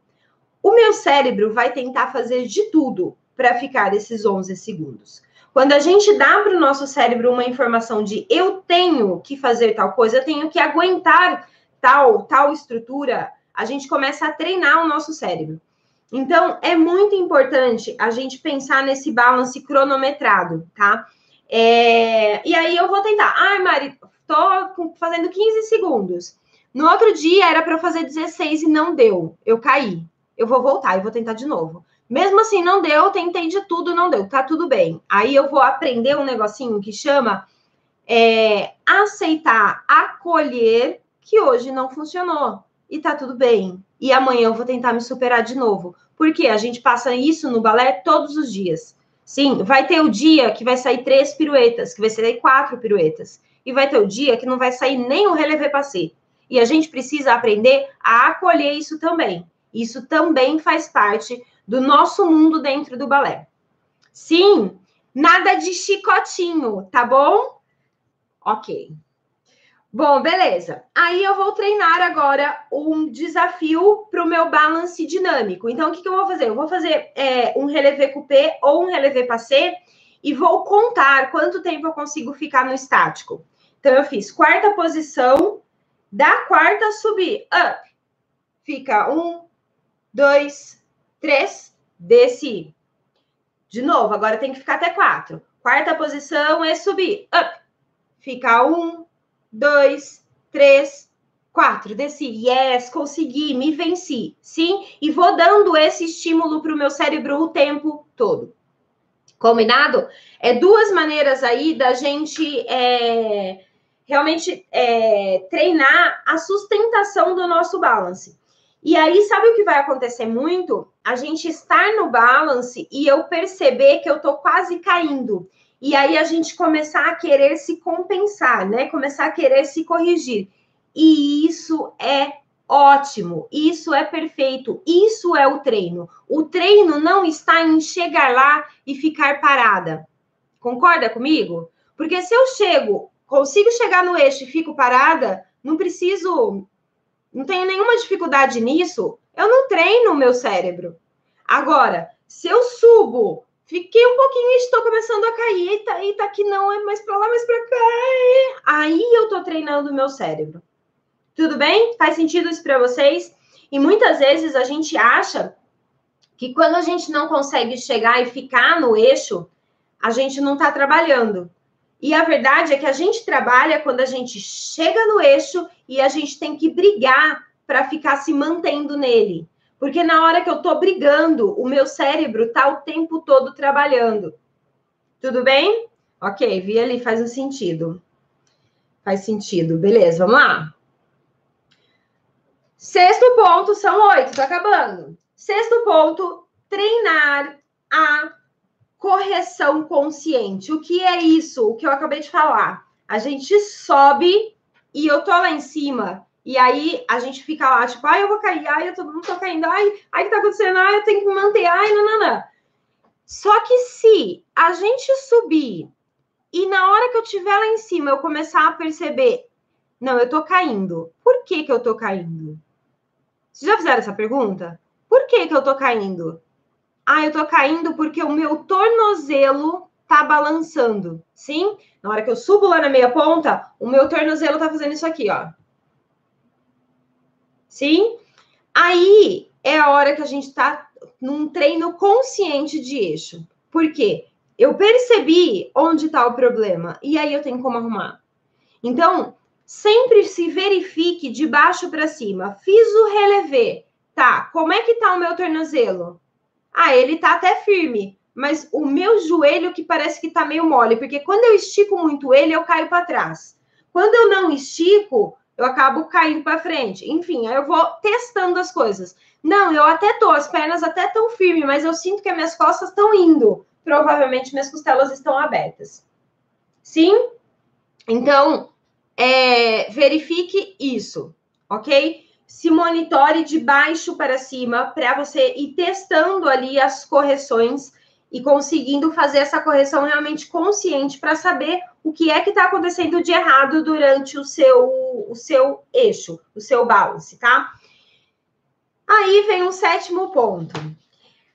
O meu cérebro vai tentar fazer de tudo para ficar esses 11 segundos. Quando a gente dá para o nosso cérebro uma informação de eu tenho que fazer tal coisa, eu tenho que aguentar tal, tal estrutura, a gente começa a treinar o nosso cérebro. Então, é muito importante a gente pensar nesse balance cronometrado, tá? É... E aí eu vou tentar. Ai, Mari, tô fazendo 15 segundos. No outro dia era para eu fazer 16 e não deu. Eu caí. Eu vou voltar e vou tentar de novo. Mesmo assim, não deu, tentei de tudo, não deu, tá tudo bem. Aí eu vou aprender um negocinho que chama é, aceitar, acolher que hoje não funcionou e tá tudo bem. E amanhã eu vou tentar me superar de novo. Porque a gente passa isso no balé todos os dias. Sim, vai ter o dia que vai sair três piruetas, que vai sair quatro piruetas. E vai ter o dia que não vai sair nem o relevé passé. E a gente precisa aprender a acolher isso também. Isso também faz parte do nosso mundo dentro do balé. Sim, nada de chicotinho, tá bom? Ok. Bom, beleza. Aí eu vou treinar agora um desafio para o meu balance dinâmico. Então, o que, que, eu vou fazer? Eu vou fazer é, um relevé coupé ou um relevé passé e vou contar quanto tempo eu consigo ficar no estático. Então, eu fiz quarta posição, da quarta subir, up. Fica um, dois, três, desci. De novo, agora tem que ficar até quatro. Quarta posição é subir, up. Fica um, dois, três, quatro. Desci, yes, consegui, me venci. Sim, e vou dando esse estímulo para o meu cérebro o tempo todo. Combinado? É duas maneiras aí da gente é, realmente é, treinar a sustentação do nosso balance. E aí, sabe o que vai acontecer muito? A gente estar no balance e eu perceber que eu tô quase caindo. E aí a gente começar a querer se compensar, né? Começar a querer se corrigir. E isso é ótimo, isso é perfeito, isso é o treino. O treino não está em chegar lá e ficar parada. Concorda comigo? Porque se eu chego, consigo chegar no eixo e fico parada, não preciso não tenho nenhuma dificuldade nisso, eu não treino o meu cérebro. Agora, se eu subo, fiquei um pouquinho estou começando a cair, eita, eita, aqui não, é mais para lá, mais para cá, aí eu estou treinando o meu cérebro. Tudo bem? Faz sentido isso para vocês? E muitas vezes a gente acha que quando a gente não consegue chegar e ficar no eixo, a gente não está trabalhando. E a verdade é que a gente trabalha quando a gente chega no eixo e a gente tem que brigar para ficar se mantendo nele. Porque na hora que eu estou brigando, o meu cérebro está o tempo todo trabalhando. Tudo bem? Ok, vi ali, faz um sentido. Faz sentido. Beleza, vamos lá. Sexto ponto, são oito, tá acabando. Sexto ponto, treinar a correção consciente. O que é isso? O que eu acabei de falar. A gente sobe e eu tô lá em cima E aí a gente fica lá, tipo, ai, eu vou cair, ai, eu todo mundo tá caindo, ai, ai, o que tá acontecendo? Ai, eu tenho que manter, ai, não, não, não. Só que se a gente subir e na hora que eu estiver lá em cima eu começar a perceber, não, eu tô caindo. Por que que eu tô caindo? Vocês já fizeram essa pergunta? Por que que eu tô caindo? Ah, eu tô caindo porque o meu tornozelo tá balançando. Sim? Na hora que eu subo lá na meia ponta, o meu tornozelo tá fazendo isso aqui, ó. Sim? Aí é a hora que a gente tá num treino consciente de eixo. Por quê? Eu percebi onde está o problema e aí eu tenho como arrumar. Então, sempre se verifique de baixo para cima. Fiz o relevé. Tá, como é que tá o meu tornozelo? Ah, ele tá até firme, mas o meu joelho que parece que tá meio mole, porque quando eu estico muito ele, eu caio para trás. Quando eu não estico, eu acabo caindo para frente. Enfim, aí eu vou testando as coisas. Não, eu até tô, as pernas até tão firmes, mas eu sinto que as minhas costas estão indo. Provavelmente minhas costelas estão abertas. Sim? Então, é, verifique isso, ok? Se monitore de baixo para cima para você ir testando ali as correções e conseguindo fazer essa correção realmente consciente para saber o que é que está acontecendo de errado durante o seu, o seu eixo, o seu balance, tá? Aí vem um sétimo ponto.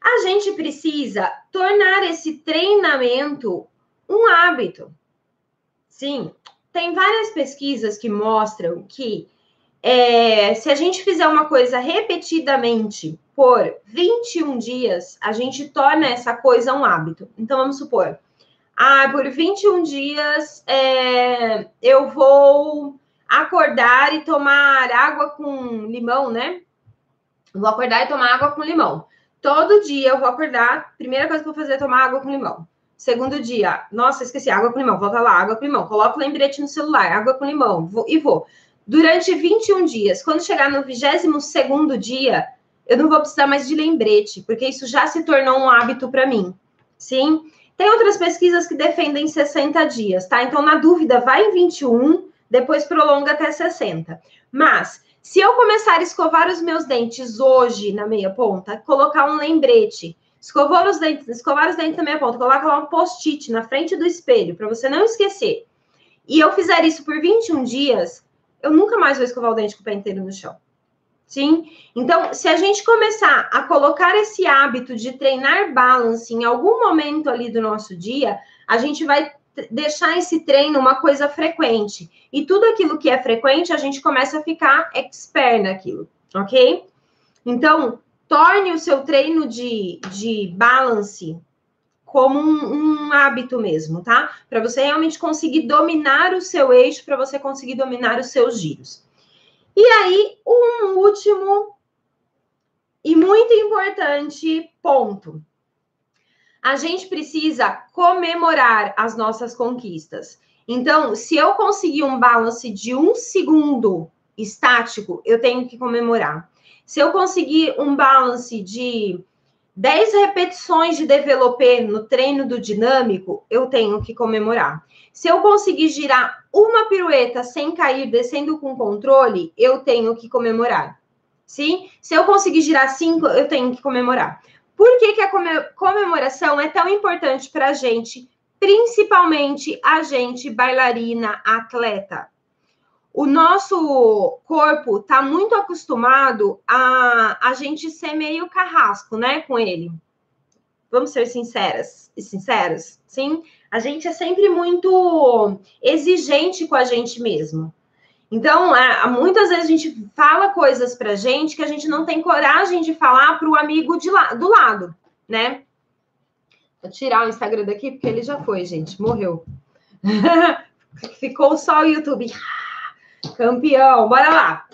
A gente precisa tornar esse treinamento um hábito. Sim, tem várias pesquisas que mostram que é, se a gente fizer uma coisa repetidamente por 21 dias, a gente torna essa coisa um hábito. Então, vamos supor, ah, por 21 dias é, eu vou acordar e tomar água com limão, né? Vou acordar e tomar água com limão. Todo dia eu vou acordar, primeira coisa que eu vou fazer é tomar água com limão. Segundo dia, nossa, esqueci, água com limão, volta lá, água com limão. Coloco o lembrete no celular, água com limão, vou, e vou. Durante 21 dias, quando chegar no 22 segundo dia, eu não vou precisar mais de lembrete, porque isso já se tornou um hábito para mim. Sim? Tem outras pesquisas que defendem 60 dias, tá? Então, na dúvida, vai em 21, depois prolonga até 60. Mas se eu começar a escovar os meus dentes hoje na meia ponta, colocar um lembrete, escovar os dentes, escovar os dentes na meia ponta, colocar lá um post-it na frente do espelho para você não esquecer. E eu fizer isso por 21 dias, eu nunca mais vou escovar o dente com o pé inteiro no chão. Sim? Então, se a gente começar a colocar esse hábito de treinar balance em algum momento ali do nosso dia, a gente vai deixar esse treino uma coisa frequente. E tudo aquilo que é frequente, a gente começa a ficar expert naquilo, ok? Então, torne o seu treino de, de balance como um, um hábito mesmo, tá? Para você realmente conseguir dominar o seu eixo, para você conseguir dominar os seus giros. E aí, um último e muito importante ponto a gente precisa comemorar as nossas conquistas. Então, se eu conseguir um balance de um segundo estático, eu tenho que comemorar. Se eu conseguir um balance de 10 repetições de developer no treino do dinâmico, eu tenho que comemorar. Se eu conseguir girar uma pirueta sem cair, descendo com controle, eu tenho que comemorar. Sim? Se eu conseguir girar cinco, eu tenho que comemorar. Por que, que a comemoração é tão importante para a gente, principalmente a gente bailarina, atleta? O nosso corpo está muito acostumado a a gente ser meio carrasco, né, com ele. Vamos ser sinceras e sinceros, sim? A gente é sempre muito exigente com a gente mesmo. Então, é, muitas vezes a gente fala coisas pra gente que a gente não tem coragem de falar para o amigo de la do lado, né? Vou tirar o Instagram daqui, porque ele já foi, gente, morreu. Ficou só o YouTube. Campeão, bora lá.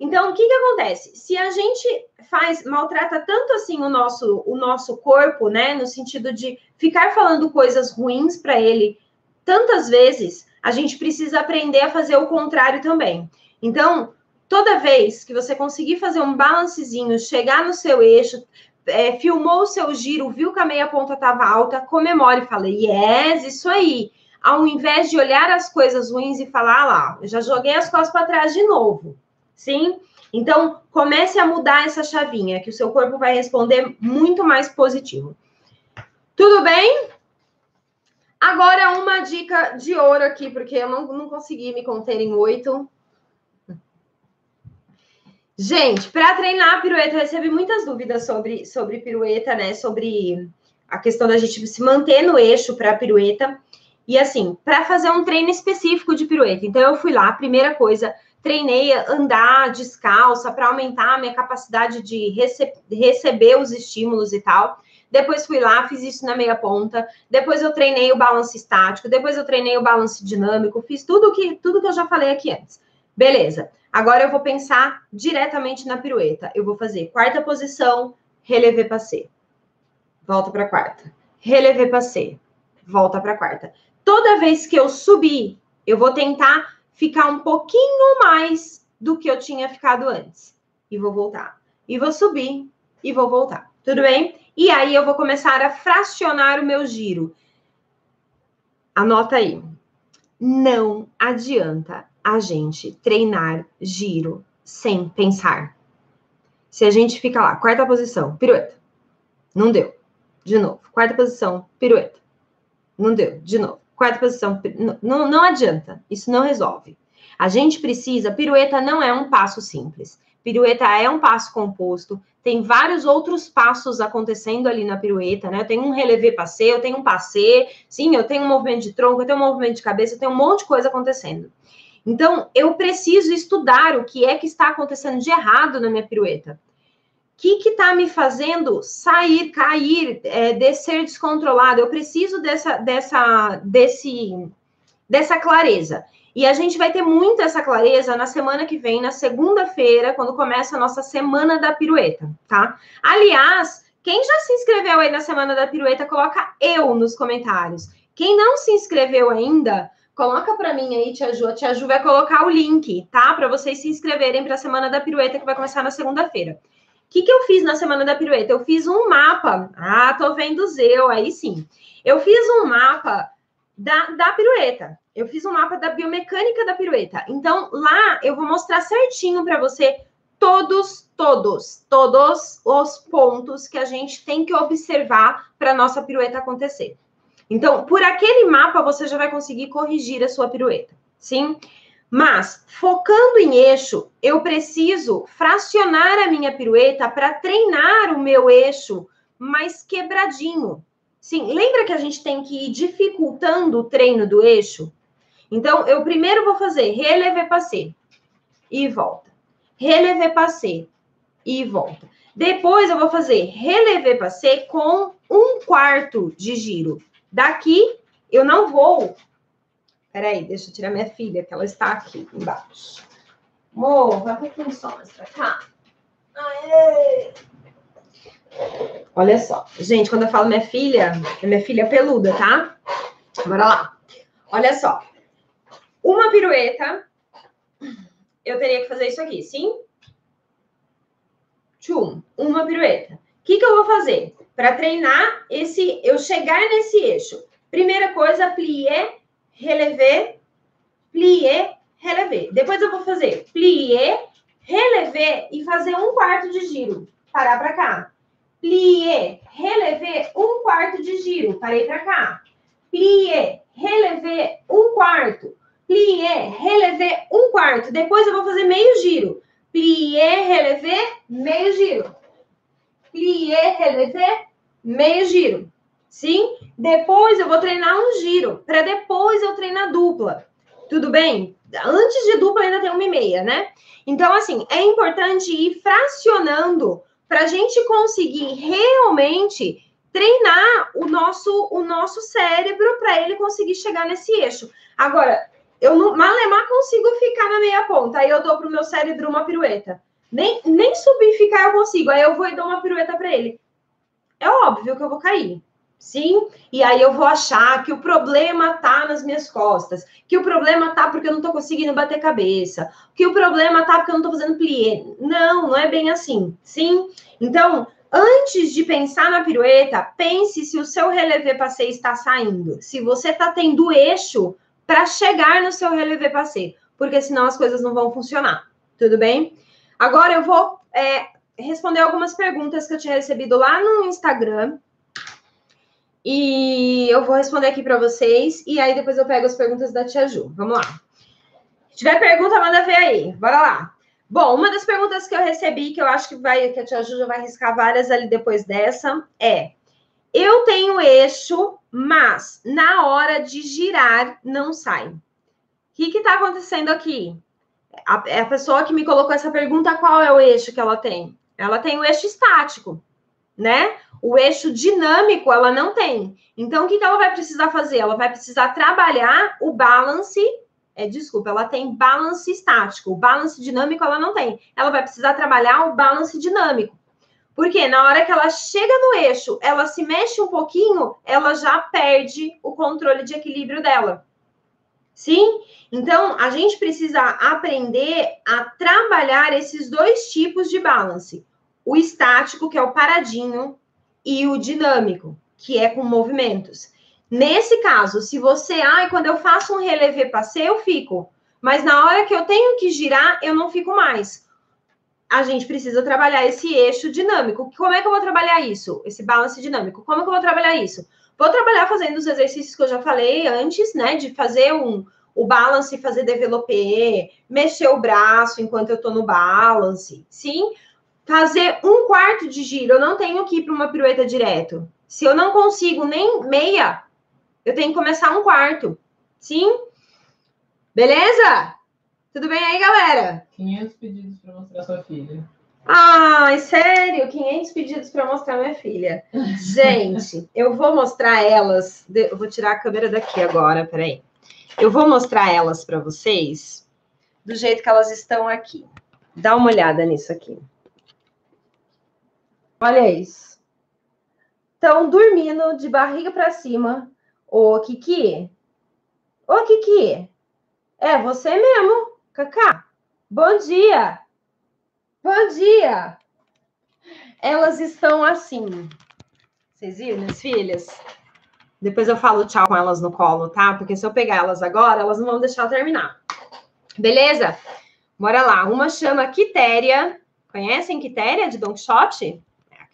Então, o que que acontece? Se a gente faz, maltrata tanto assim o nosso, o nosso corpo, né, no sentido de ficar falando coisas ruins para ele tantas vezes, a gente precisa aprender a fazer o contrário também. Então, toda vez que você conseguir fazer um balancezinho, chegar no seu eixo, é, filmou o seu giro, viu que a meia ponta estava alta, comemore e fale, yes, isso aí. Ao invés de olhar as coisas ruins e falar, ah lá, já joguei as costas para trás de novo. Sim? Então, comece a mudar essa chavinha, que o seu corpo vai responder muito mais positivo. Tudo bem? Agora, uma dica de ouro aqui, porque eu não, não consegui me conter em oito. Gente, para treinar a pirueta, eu recebi muitas dúvidas sobre, sobre pirueta, né? Sobre a questão da gente se manter no eixo para a pirueta. E assim, para fazer um treino específico de pirueta. Então, eu fui lá, primeira coisa, treinei andar descalça para aumentar a minha capacidade de rece receber os estímulos e tal. Depois fui lá, fiz isso na meia ponta. Depois eu treinei o balanço estático. Depois eu treinei o balanço dinâmico. Fiz tudo que, tudo que eu já falei aqui antes. Beleza. Agora eu vou pensar diretamente na pirueta. Eu vou fazer quarta posição, relevé passé. Volta para quarta. Relevé passé. Volta para quarta. Toda vez que eu subir, eu vou tentar ficar um pouquinho mais do que eu tinha ficado antes. E vou voltar. E vou subir e vou voltar. Tudo bem? E aí eu vou começar a fracionar o meu giro. Anota aí. Não adianta a gente treinar giro sem pensar. Se a gente fica lá, quarta posição, pirueta. Não deu. De novo. Quarta posição, pirueta. Não deu. De novo. Quarta posição, não, não adianta. Isso não resolve. A gente precisa, pirueta não é um passo simples. Pirueta é um passo composto, tem vários outros passos acontecendo ali na pirueta, né? Eu tenho um relevé passé, eu tenho um passé, sim, eu tenho um movimento de tronco, eu tenho um movimento de cabeça, eu tenho um monte de coisa acontecendo. Então, eu preciso estudar o que é que está acontecendo de errado na minha pirueta. Que está me fazendo sair, cair, é, descer descontrolado? Eu preciso dessa, dessa, desse, dessa clareza. E a gente vai ter muito essa clareza na semana que vem, na segunda-feira, quando começa a nossa semana da pirueta, tá? Aliás, quem já se inscreveu aí na semana da pirueta, coloca eu nos comentários. Quem não se inscreveu ainda, coloca para mim aí, Tia Ju. A Tia Ju vai colocar o link, tá? Para vocês se inscreverem para a semana da pirueta que vai começar na segunda-feira. O que, que eu fiz na semana da pirueta? Eu fiz um mapa. Ah, tô vendo o Zeu, aí sim. Eu fiz um mapa da, da pirueta. Eu fiz um mapa da biomecânica da pirueta. Então, lá eu vou mostrar certinho para você todos, todos, todos os pontos que a gente tem que observar para nossa pirueta acontecer. Então, por aquele mapa, você já vai conseguir corrigir a sua pirueta, sim? Mas, focando em eixo, eu preciso fracionar a minha pirueta para treinar o meu eixo mais quebradinho, Sim, lembra que a gente tem que ir dificultando o treino do eixo? Então, eu primeiro vou fazer relevé passé e volta. Relevé passé e volta. Depois eu vou fazer relevé passé com um quarto de giro. Daqui eu não vou. Peraí, deixa eu tirar minha filha, que ela está aqui embaixo. Amor, vai um pouquinho só mais pra cá. Aê! Olha só. Gente, quando eu falo minha filha, é minha filha peluda, tá? Bora lá. Olha só. Uma pirueta, eu teria que fazer isso aqui, sim? Tchum, uma pirueta. O que, que eu vou fazer? Para treinar esse, eu chegar nesse eixo. Primeira coisa, plié, relevé, plié, relevé. Depois eu vou fazer plié, relevé e fazer um quarto de giro. Parar para cá plié, relevé, um quarto de giro. Parei para cá. Plié, relevé, um quarto. Plié, relevé, um quarto. Depois eu vou fazer meio giro. Plié, relevé, meio giro. Plié, relevé, meio giro. Sim? Depois eu vou treinar um giro, para depois eu treinar dupla. Tudo bem? Antes de dupla ainda tem uma e meia, né? Então, assim, é importante ir fracionando para a gente conseguir realmente treinar o nosso, o nosso cérebro para ele conseguir chegar nesse eixo. Agora, eu não, malemar consigo ficar na meia ponta, aí eu dou para o meu cérebro uma pirueta. Nem, nem subir ficar eu consigo, aí eu vou e dou uma pirueta para ele. É óbvio que eu vou cair. Sim, e aí eu vou achar que o problema tá nas minhas costas, que o problema tá porque eu não tô conseguindo bater cabeça, que o problema tá porque eu não tô fazendo plié. Não, não é bem assim. Sim? Então, antes de pensar na pirueta, pense se o seu relevé passé está saindo, se você tá tendo eixo para chegar no seu relevé passé, porque senão as coisas não vão funcionar. Tudo bem? Agora eu vou é, responder algumas perguntas que eu tinha recebido lá no Instagram. E eu vou responder aqui para vocês. E aí depois eu pego as perguntas da Tia Ju. Vamos lá. Se tiver pergunta, manda ver aí. Bora lá. Bom, uma das perguntas que eu recebi, que eu acho que vai, que a Tia Ju já vai riscar várias ali depois dessa, é: eu tenho eixo, mas na hora de girar não sai. O que está acontecendo aqui? A, a pessoa que me colocou essa pergunta, qual é o eixo que ela tem? Ela tem o eixo estático, né? O eixo dinâmico ela não tem. Então, o que, ela vai precisar fazer? Ela vai precisar trabalhar o balance. É, desculpa, ela tem balance estático. O balance dinâmico ela não tem. Ela vai precisar trabalhar o balance dinâmico. Porque na hora que ela chega no eixo, ela se mexe um pouquinho, ela já perde o controle de equilíbrio dela. Sim? Então, a gente precisa aprender a trabalhar esses dois tipos de balance. O estático, que é o paradinho, e o dinâmico, que é com movimentos. Nesse caso, se você, ai, quando eu faço um relevé passe, eu fico. Mas na hora que eu tenho que girar, eu não fico mais a gente precisa trabalhar esse eixo dinâmico. Como é que eu vou trabalhar isso? Esse balance dinâmico. Como é que eu vou trabalhar isso? Vou trabalhar fazendo os exercícios que eu já falei antes, né? De fazer um, o balance, fazer developer, mexer o braço enquanto eu estou no balance. Sim? Fazer um quarto de giro. Eu não tenho que ir para uma pirueta direto. Se eu não consigo nem meia, eu tenho que começar um quarto. Sim? Beleza? Tudo bem aí, galera? 500 pedidos para mostrar sua filha. Ai, sério? 500 pedidos para mostrar minha filha. Gente, eu vou mostrar elas. Eu vou tirar a câmera daqui agora, peraí. Eu vou mostrar elas para vocês do jeito que elas estão aqui. Dá uma olhada nisso aqui. Olha isso. Estão dormindo de barriga para cima. Ô, Kiki. Ô, Kiki. É você mesmo. Cacá, bom dia! Bom dia! Elas estão assim. Vocês viram, minhas filhas? Depois eu falo tchau com elas no colo, tá? Porque se eu pegar elas agora, elas não vão deixar eu terminar. Beleza? Bora lá. Uma chama Quitéria. Conhecem Quitéria de Don Quixote?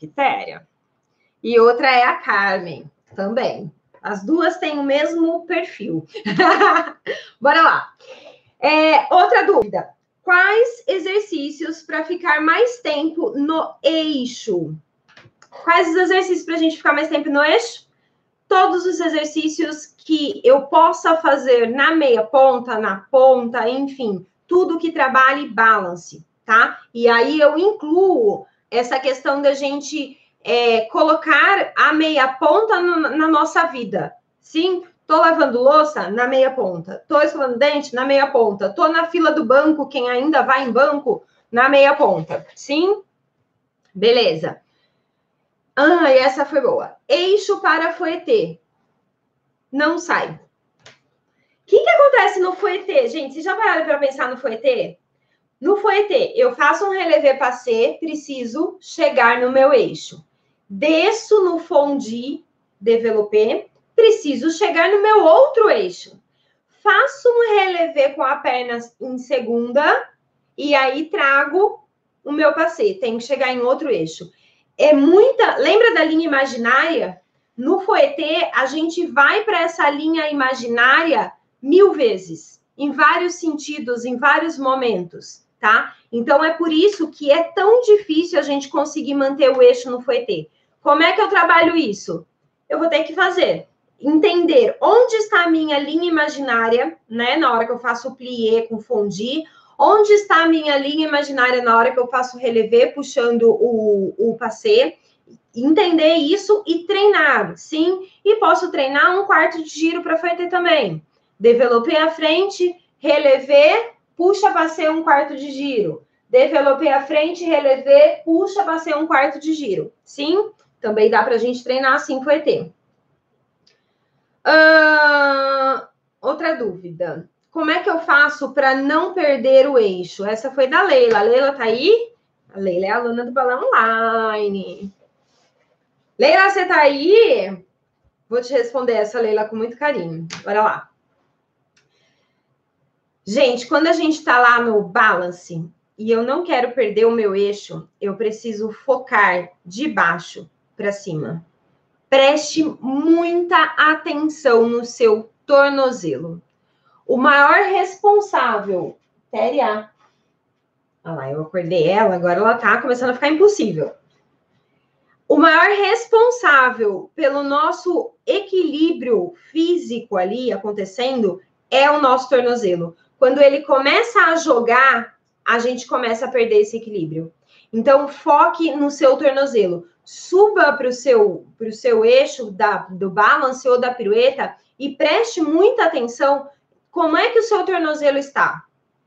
Quitéria. E outra é a Carmen, também. As duas têm o mesmo perfil. Bora lá. É, outra dúvida: quais exercícios para ficar mais tempo no eixo? Quais os exercícios para a gente ficar mais tempo no eixo? Todos os exercícios que eu possa fazer na meia ponta, na ponta, enfim, tudo que trabalhe balance, tá? E aí eu incluo essa questão da gente é, colocar a meia ponta no, na nossa vida. Sim, Tô lavando louça na meia ponta. Tô escovando dente na meia ponta. Tô na fila do banco, quem ainda vai em banco, na meia ponta. Sim? Beleza. Ah, essa foi boa. Eixo para foetê. Não sai. O que, que acontece no foetê? Gente, vocês já pararam para pensar no foetê? No foetê, eu faço um relevé passé, preciso chegar no meu eixo. Desço no fondi, développé, preciso chegar no meu outro eixo. Faço um relevé com a perna em segunda e aí trago o meu passeio. Tenho que chegar em outro eixo. É muita. Lembra da linha imaginária? No foetê, a gente vai para essa linha imaginária mil vezes, em vários sentidos, em vários momentos, tá? Então é por isso que é tão difícil a gente conseguir manter o eixo no foetê. Como é que eu trabalho isso? Eu vou ter que fazer entender onde está a minha linha imaginária, né, na hora que eu faço o plié com fondi, onde está a minha linha imaginária na hora que eu faço o relevé puxando o, o passé, entender isso e treinar, sim, e posso treinar um quarto de giro para fazer também. Developei a frente, relevé, puxa passei um quarto de giro. Developei a frente, relevé, puxa passei um quarto de giro. Sim, também dá para a gente treinar assim, foi ter. Uh, outra dúvida. Como é que eu faço para não perder o eixo? Essa foi da Leila. A Leila tá aí? A Leila é aluna do Balão Online. Leila, você tá aí? Vou te responder essa, Leila, com muito carinho. Bora lá. Gente, quando a gente tá lá no balance, e eu não quero perder o meu eixo, eu preciso focar de baixo para cima. Preste muita atenção no seu tornozelo. O maior responsável, TRA. Olha lá, eu acordei ela, agora ela tá começando a ficar impossível. O maior responsável pelo nosso equilíbrio físico ali acontecendo é o nosso tornozelo. Quando ele começa a jogar, a gente começa a perder esse equilíbrio. Então, foque no seu tornozelo. Suba para o seu, seu eixo da, do balance ou da pirueta e preste muita atenção como é que o seu tornozelo está.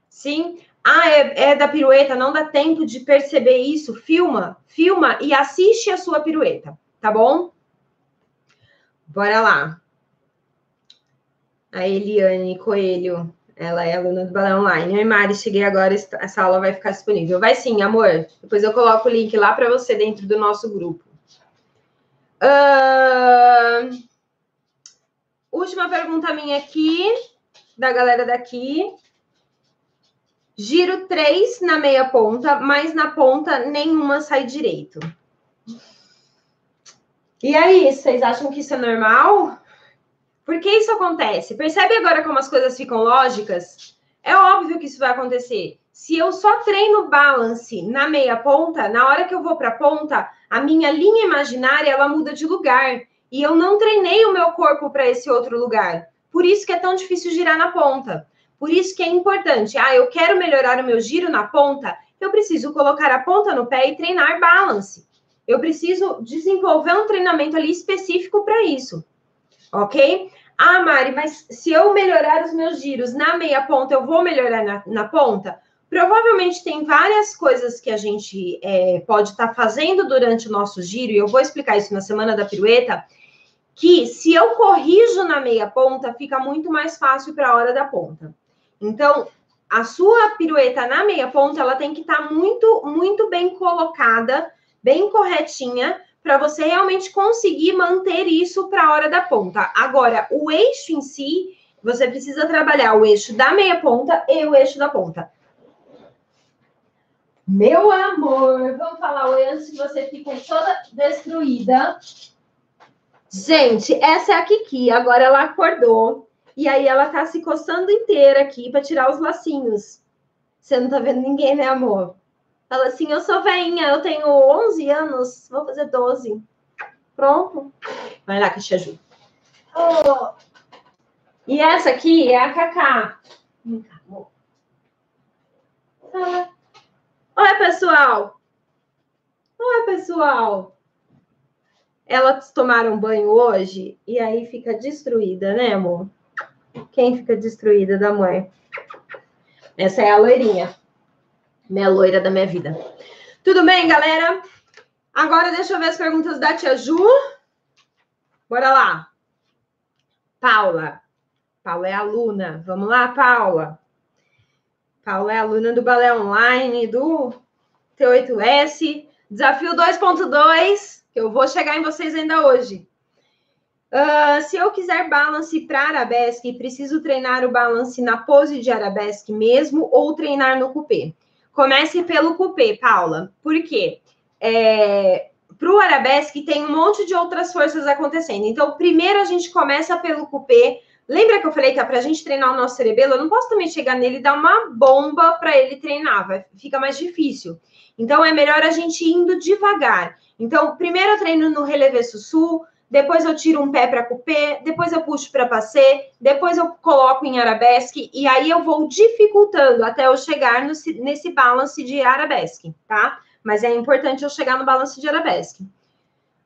Sim? Ah, é, é da pirueta, não dá tempo de perceber isso. Filma, filma e assiste a sua pirueta, tá bom? Bora lá. A Eliane Coelho. Ela é aluna do Balão Online. Oi, Mari, cheguei agora, essa aula vai ficar disponível. Vai sim, amor. Depois eu coloco o link lá para você dentro do nosso grupo. Uh... Última pergunta minha aqui, da galera daqui. Giro 3 na meia ponta, mas na ponta nenhuma sai direito. E aí, vocês acham que isso é normal? Por que isso acontece? Percebe agora como as coisas ficam lógicas? É óbvio que isso vai acontecer. Se eu só treino balance na meia ponta, na hora que eu vou para a ponta, a minha linha imaginária ela muda de lugar e eu não treinei o meu corpo para esse outro lugar. Por isso que é tão difícil girar na ponta. Por isso que é importante. Ah, eu quero melhorar o meu giro na ponta, eu preciso colocar a ponta no pé e treinar balance. Eu preciso desenvolver um treinamento ali específico para isso ok? Ah, Mari, mas se eu melhorar os meus giros na meia ponta, eu vou melhorar na, na ponta? Provavelmente tem várias coisas que a gente é, pode estar tá fazendo durante o nosso giro, e eu vou explicar isso na semana da pirueta, que se eu corrijo na meia ponta, fica muito mais fácil para a hora da ponta. Então, a sua pirueta na meia ponta, ela tem que estar tá muito, muito bem colocada, bem corretinha, para você realmente conseguir manter isso para a hora da ponta. Agora, o eixo em si, você precisa trabalhar o eixo da meia ponta e o eixo da ponta. Meu amor, vamos falar oi antes que você fique toda destruída. Gente, essa é a Kiki. Agora ela acordou. E aí ela tá se coçando inteira aqui para tirar os lacinhos. Você não tá vendo ninguém, né, amor? Fala assim, eu sou veinha, eu tenho 11 anos, vou fazer 12. Pronto. Vai lá que eu te ajudo. Oh. E essa aqui é a Cacá. Vem cá, amor. Ah. Oi, pessoal. Oi, pessoal. Elas tomaram banho hoje e aí fica destruída, né, amor? Quem fica destruída da mãe? Essa é a loirinha minha loira da minha vida. Tudo bem, galera? Agora deixa eu ver as perguntas da tia Ju. Bora lá. Paula. Paula é aluna. Vamos lá, Paula. Paula é aluna do Balé Online, do T8S. Desafio 2.2, que eu vou chegar em vocês ainda hoje. Uh, se eu quiser balance para arabesque, preciso treinar o balance na pose de arabesque mesmo ou treinar no cupê? Comece pelo cupê, Paula. Por quê? É, para o arabesque tem um monte de outras forças acontecendo. Então, primeiro a gente começa pelo cupê. Lembra que eu falei que é para a gente treinar o nosso cerebelo? Eu não posso também chegar nele e dar uma bomba para ele treinar, vai, fica mais difícil. Então, é melhor a gente indo devagar. Então, primeiro eu treino no relevesso sul, depois eu tiro um pé para cupê, depois eu puxo para passê, depois eu coloco em arabesque e aí eu vou dificultando até eu chegar no, nesse balance de arabesque, tá? Mas é importante eu chegar no balance de arabesque.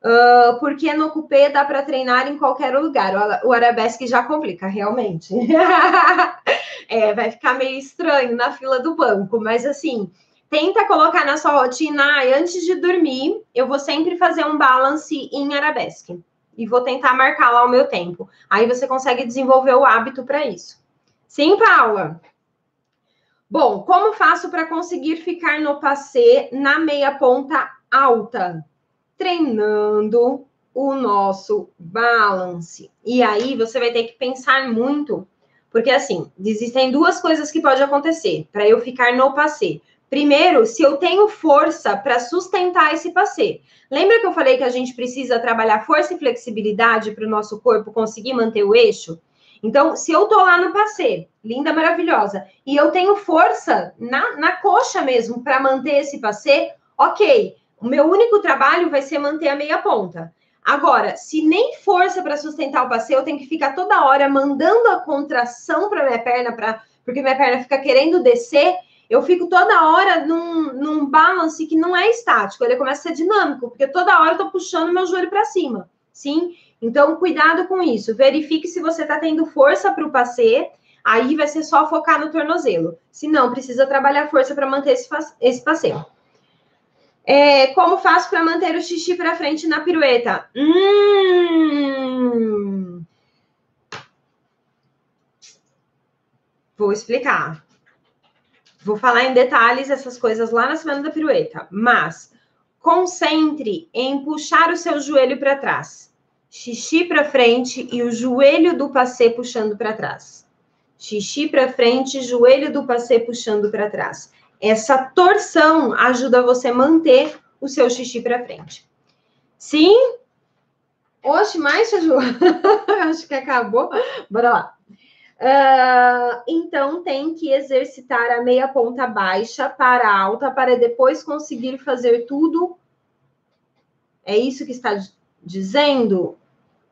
Uh, porque no cupê dá para treinar em qualquer lugar. O arabesque já complica, realmente. é, vai ficar meio estranho na fila do banco, mas assim, tenta colocar na sua rotina, ah, antes de dormir, eu vou sempre fazer um balance em arabesque e vou tentar marcar lá o meu tempo. Aí você consegue desenvolver o hábito para isso. Sim, Paula? Bom, como faço para conseguir ficar no passê na meia ponta alta? Treinando o nosso balance. E aí você vai ter que pensar muito, porque assim, existem duas coisas que pode acontecer para eu ficar no passê. Primeiro, se eu tenho força para sustentar esse passeio. Lembra que eu falei que a gente precisa trabalhar força e flexibilidade para o nosso corpo conseguir manter o eixo? Então, se eu tô lá no passeio, linda, maravilhosa, e eu tenho força na, na coxa mesmo para manter esse passeio, ok. O meu único trabalho vai ser manter a meia ponta. Agora, se nem força para sustentar o passeio, eu tenho que ficar toda hora mandando a contração para minha perna, pra, porque minha perna fica querendo descer, eu fico toda hora num, num balance que não é estático, ele começa a ser dinâmico, porque toda hora eu tô puxando meu joelho para cima, sim? Então, cuidado com isso. Verifique se você está tendo força para o passeio, aí vai ser só focar no tornozelo. Se não, precisa trabalhar força para manter esse, esse passeio. É, como faço para manter o xixi para frente na pirueta? Hum... Vou explicar. Vou falar em detalhes essas coisas lá na semana da pirueta, mas concentre em puxar o seu joelho para trás. Xixi para frente e o joelho do passê puxando para trás. Xixi para frente, joelho do passê puxando para trás. Essa torção ajuda você a manter o seu xixi para frente. Sim? Oxe, mais, Ju? Acho que acabou. Bora lá. Uh, então, tem que exercitar a meia ponta baixa para alta para depois conseguir fazer tudo. É isso que está dizendo?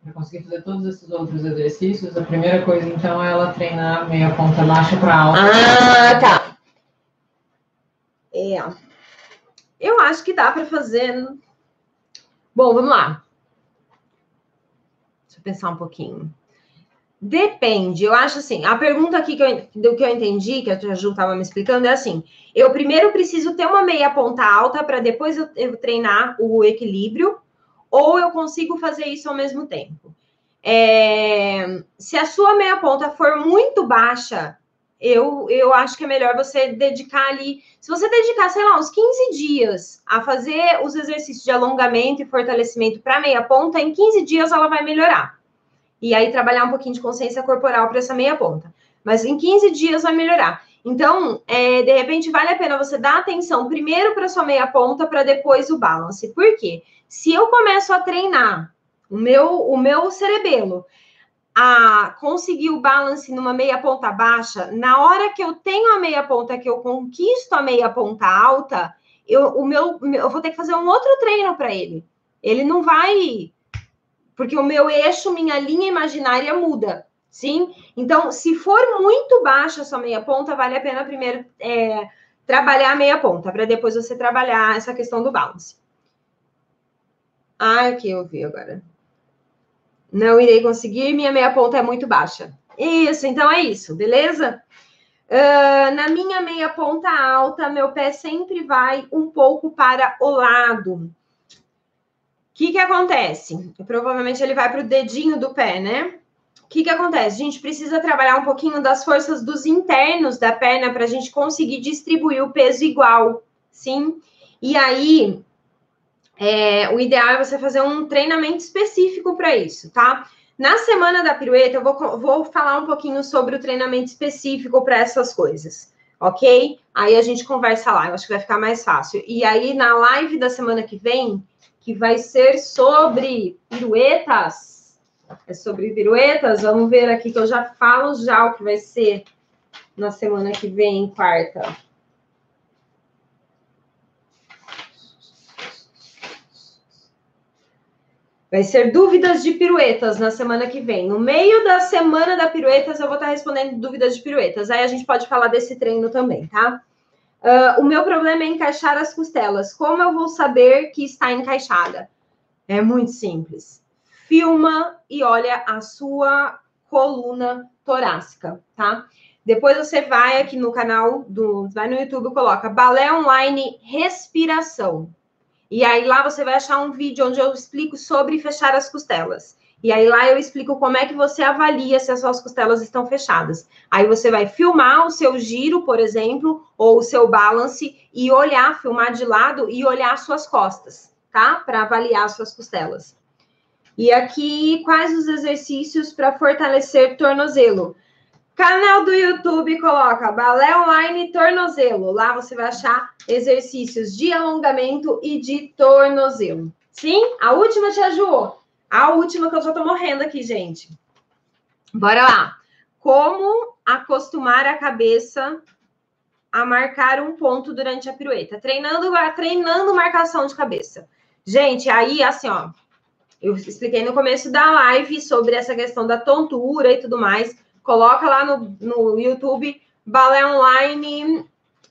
Para conseguir fazer todos esses outros exercícios, a primeira coisa, então, é ela treinar meia ponta baixa para alta. Ah, tá. É. Eu acho que dá para fazer. Bom, vamos lá. Deixa eu pensar um pouquinho. Depende, eu acho assim, a pergunta aqui que eu, do que eu entendi, que a Ju estava me explicando, é assim: eu primeiro preciso ter uma meia ponta alta para depois eu, eu, treinar o equilíbrio, ou eu consigo fazer isso ao mesmo tempo. É, se a sua meia ponta for muito baixa, eu, eu acho que é melhor você dedicar ali. Se você dedicar, sei lá, uns 15 dias a fazer os exercícios de alongamento e fortalecimento para meia ponta, em 15 dias ela vai melhorar. E aí trabalhar um pouquinho de consciência corporal para essa meia ponta. Mas em 15 dias vai melhorar. Então, é, de repente, vale a pena você dar atenção primeiro para sua meia ponta, para depois o balance. Por quê? Se eu começo a treinar o meu, o meu cerebelo a conseguir o balance numa meia ponta baixa, na hora que eu tenho a meia ponta, que eu conquisto a meia ponta alta, eu, o meu, eu vou ter que fazer um outro treino para ele. Ele não vai. Porque o meu eixo, minha linha imaginária muda. Sim? Então, se for muito baixa a sua meia ponta, vale a pena primeiro é, trabalhar a meia ponta, para depois você trabalhar essa questão do balance. Ah, aqui eu vi agora. Não irei conseguir, minha meia ponta é muito baixa. Isso, então é isso, beleza? Uh, na minha meia ponta alta, meu pé sempre vai um pouco para o lado. Que, que acontece? Provavelmente ele vai para o dedinho do pé, né? O que, que acontece? A gente precisa trabalhar um pouquinho das forças dos internos da perna para a gente conseguir distribuir o peso igual, sim? E aí, é, o ideal é você fazer um treinamento específico para isso, tá? Na semana da pirueta, eu vou, vou falar um pouquinho sobre o treinamento específico para essas coisas, ok? Aí a gente conversa lá, eu acho que vai ficar mais fácil. E aí, na live da semana que vem, que vai ser sobre piruetas, é sobre piruetas, vamos ver aqui que eu já falo já o que vai ser na semana que vem, quarta. Vai ser dúvidas de piruetas na semana que vem. No meio da semana da piruetas, eu vou estar respondendo dúvidas de piruetas. Aí a gente pode falar desse treino também, tá? Uh, o meu problema é encaixar as costelas. Como eu vou saber que está encaixada? É muito simples. Filma e olha a sua coluna torácica, tá? Depois você vai aqui no canal do, vai no YouTube, coloca balé online respiração. E aí lá você vai achar um vídeo onde eu explico sobre fechar as costelas. E aí lá eu explico como é que você avalia se as suas costelas estão fechadas. Aí você vai filmar o seu giro, por exemplo, ou o seu balance e olhar, filmar de lado e olhar as suas costas, tá? Para avaliar as suas costelas. E aqui, quais os exercícios para fortalecer tornozelo? Canal do YouTube, coloca balé online tornozelo. Lá você vai achar exercícios de alongamento e de tornozelo. Sim? A última, Tia Ju. A última que eu já tô morrendo aqui, gente. Bora lá. Como acostumar a cabeça a marcar um ponto durante a pirueta? Treinando, treinando marcação de cabeça. Gente, aí, assim, ó. Eu expliquei no começo da live sobre essa questão da tontura e tudo mais. Coloca lá no, no YouTube balé online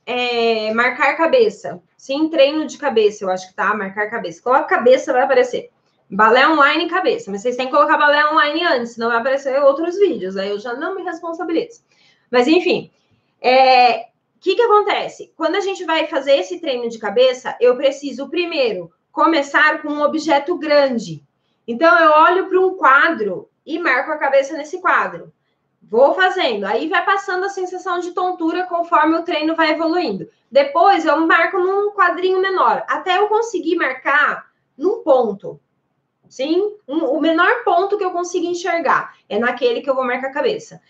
é, marcar cabeça. Sim, treino de cabeça, eu acho que tá. Marcar cabeça. Coloca cabeça, vai aparecer. Balé online cabeça. Mas vocês têm que colocar balé online antes, senão vai aparecer outros vídeos. Aí eu já não me responsabilizo. Mas enfim, é, o que, que acontece? Quando a gente vai fazer esse treino de cabeça, eu preciso primeiro começar com um objeto grande. Então, eu olho para um quadro e marco a cabeça nesse quadro. Vou fazendo. Aí vai passando a sensação de tontura conforme o treino vai evoluindo. Depois, eu marco num quadrinho menor, até eu conseguir marcar num ponto. Sim? Um, o menor ponto que eu consigo enxergar é naquele que eu vou marcar a cabeça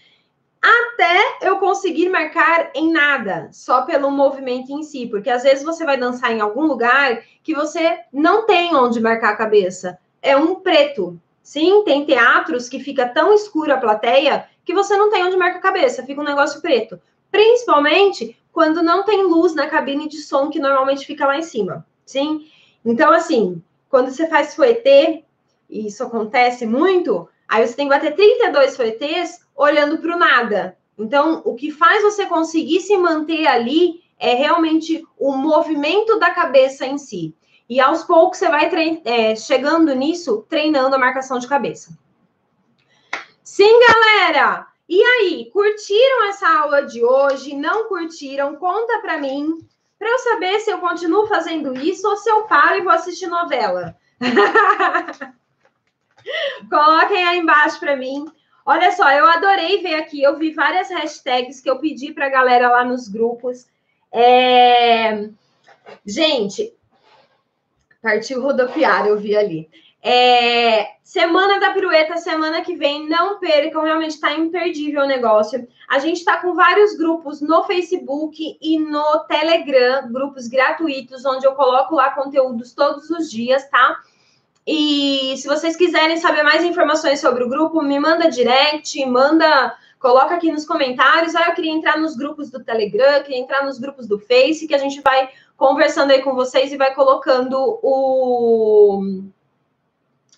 até eu conseguir marcar em nada, só pelo movimento em si, porque às vezes você vai dançar em algum lugar que você não tem onde marcar a cabeça, é um preto. Sim, tem teatros que fica tão escuro a plateia que você não tem onde marcar a cabeça, fica um negócio preto. Principalmente quando não tem luz na cabine de som que normalmente fica lá em cima. Sim? Então, assim, quando você faz fuetê, e isso acontece muito, aí você tem que bater 32 fuetês olhando para o nada. Então, o que faz você conseguir se manter ali é realmente o movimento da cabeça em si. E aos poucos você vai é, chegando nisso, treinando a marcação de cabeça. Sim, galera! E aí, curtiram essa aula de hoje? Não curtiram? Conta para mim, para eu saber se eu continuo fazendo isso ou se eu paro e vou assistir novela. Coloquem aí embaixo para mim. Olha só, eu adorei ver aqui. Eu vi várias hashtags que eu pedi para a galera lá nos grupos. É... Gente, partiu rodopiar, eu vi ali. É... Semana da pirueta, semana que vem, não percam, realmente está imperdível o negócio. A gente está com vários grupos no Facebook e no Telegram, grupos gratuitos, onde eu coloco lá conteúdos todos os dias, tá? E se vocês quiserem saber mais informações sobre o grupo, me manda direct, manda, coloca aqui nos comentários. Ah, eu queria entrar nos grupos do Telegram, queria entrar nos grupos do Face, que a gente vai conversando aí com vocês e vai colocando o...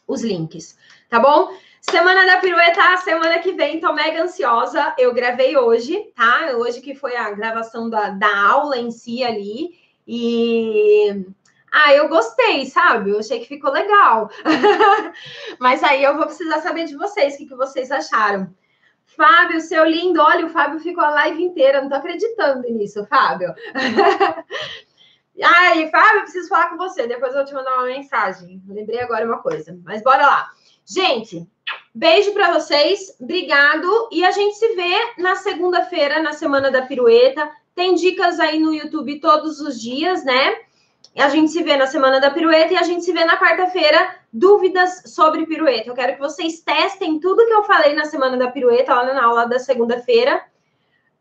os links, tá bom? Semana da pirueta, semana que vem, tô mega ansiosa. Eu gravei hoje, tá? Hoje que foi a gravação da, da aula em si ali. E ah, eu gostei, sabe? Eu achei que ficou legal. Mas aí eu vou precisar saber de vocês, o que, que vocês acharam. Fábio, seu lindo, olha, o Fábio ficou a live inteira, não tô acreditando nisso, Fábio. Ai, Fábio, preciso falar com você, depois eu vou te mandar uma mensagem. Lembrei agora uma coisa, mas bora lá. Gente, beijo para vocês, obrigado, e a gente se vê na segunda-feira, na Semana da Pirueta. Tem dicas aí no YouTube todos os dias, né? A gente se vê na semana da pirueta e a gente se vê na quarta-feira. Dúvidas sobre pirueta. Eu quero que vocês testem tudo que eu falei na semana da pirueta, lá na aula da segunda-feira.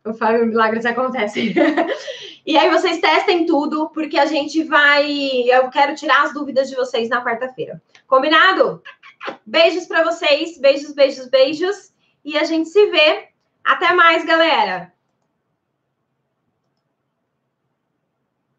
O Fábio Milagres acontece. e aí vocês testem tudo, porque a gente vai. Eu quero tirar as dúvidas de vocês na quarta-feira. Combinado? Beijos para vocês, beijos, beijos, beijos. E a gente se vê. Até mais, galera!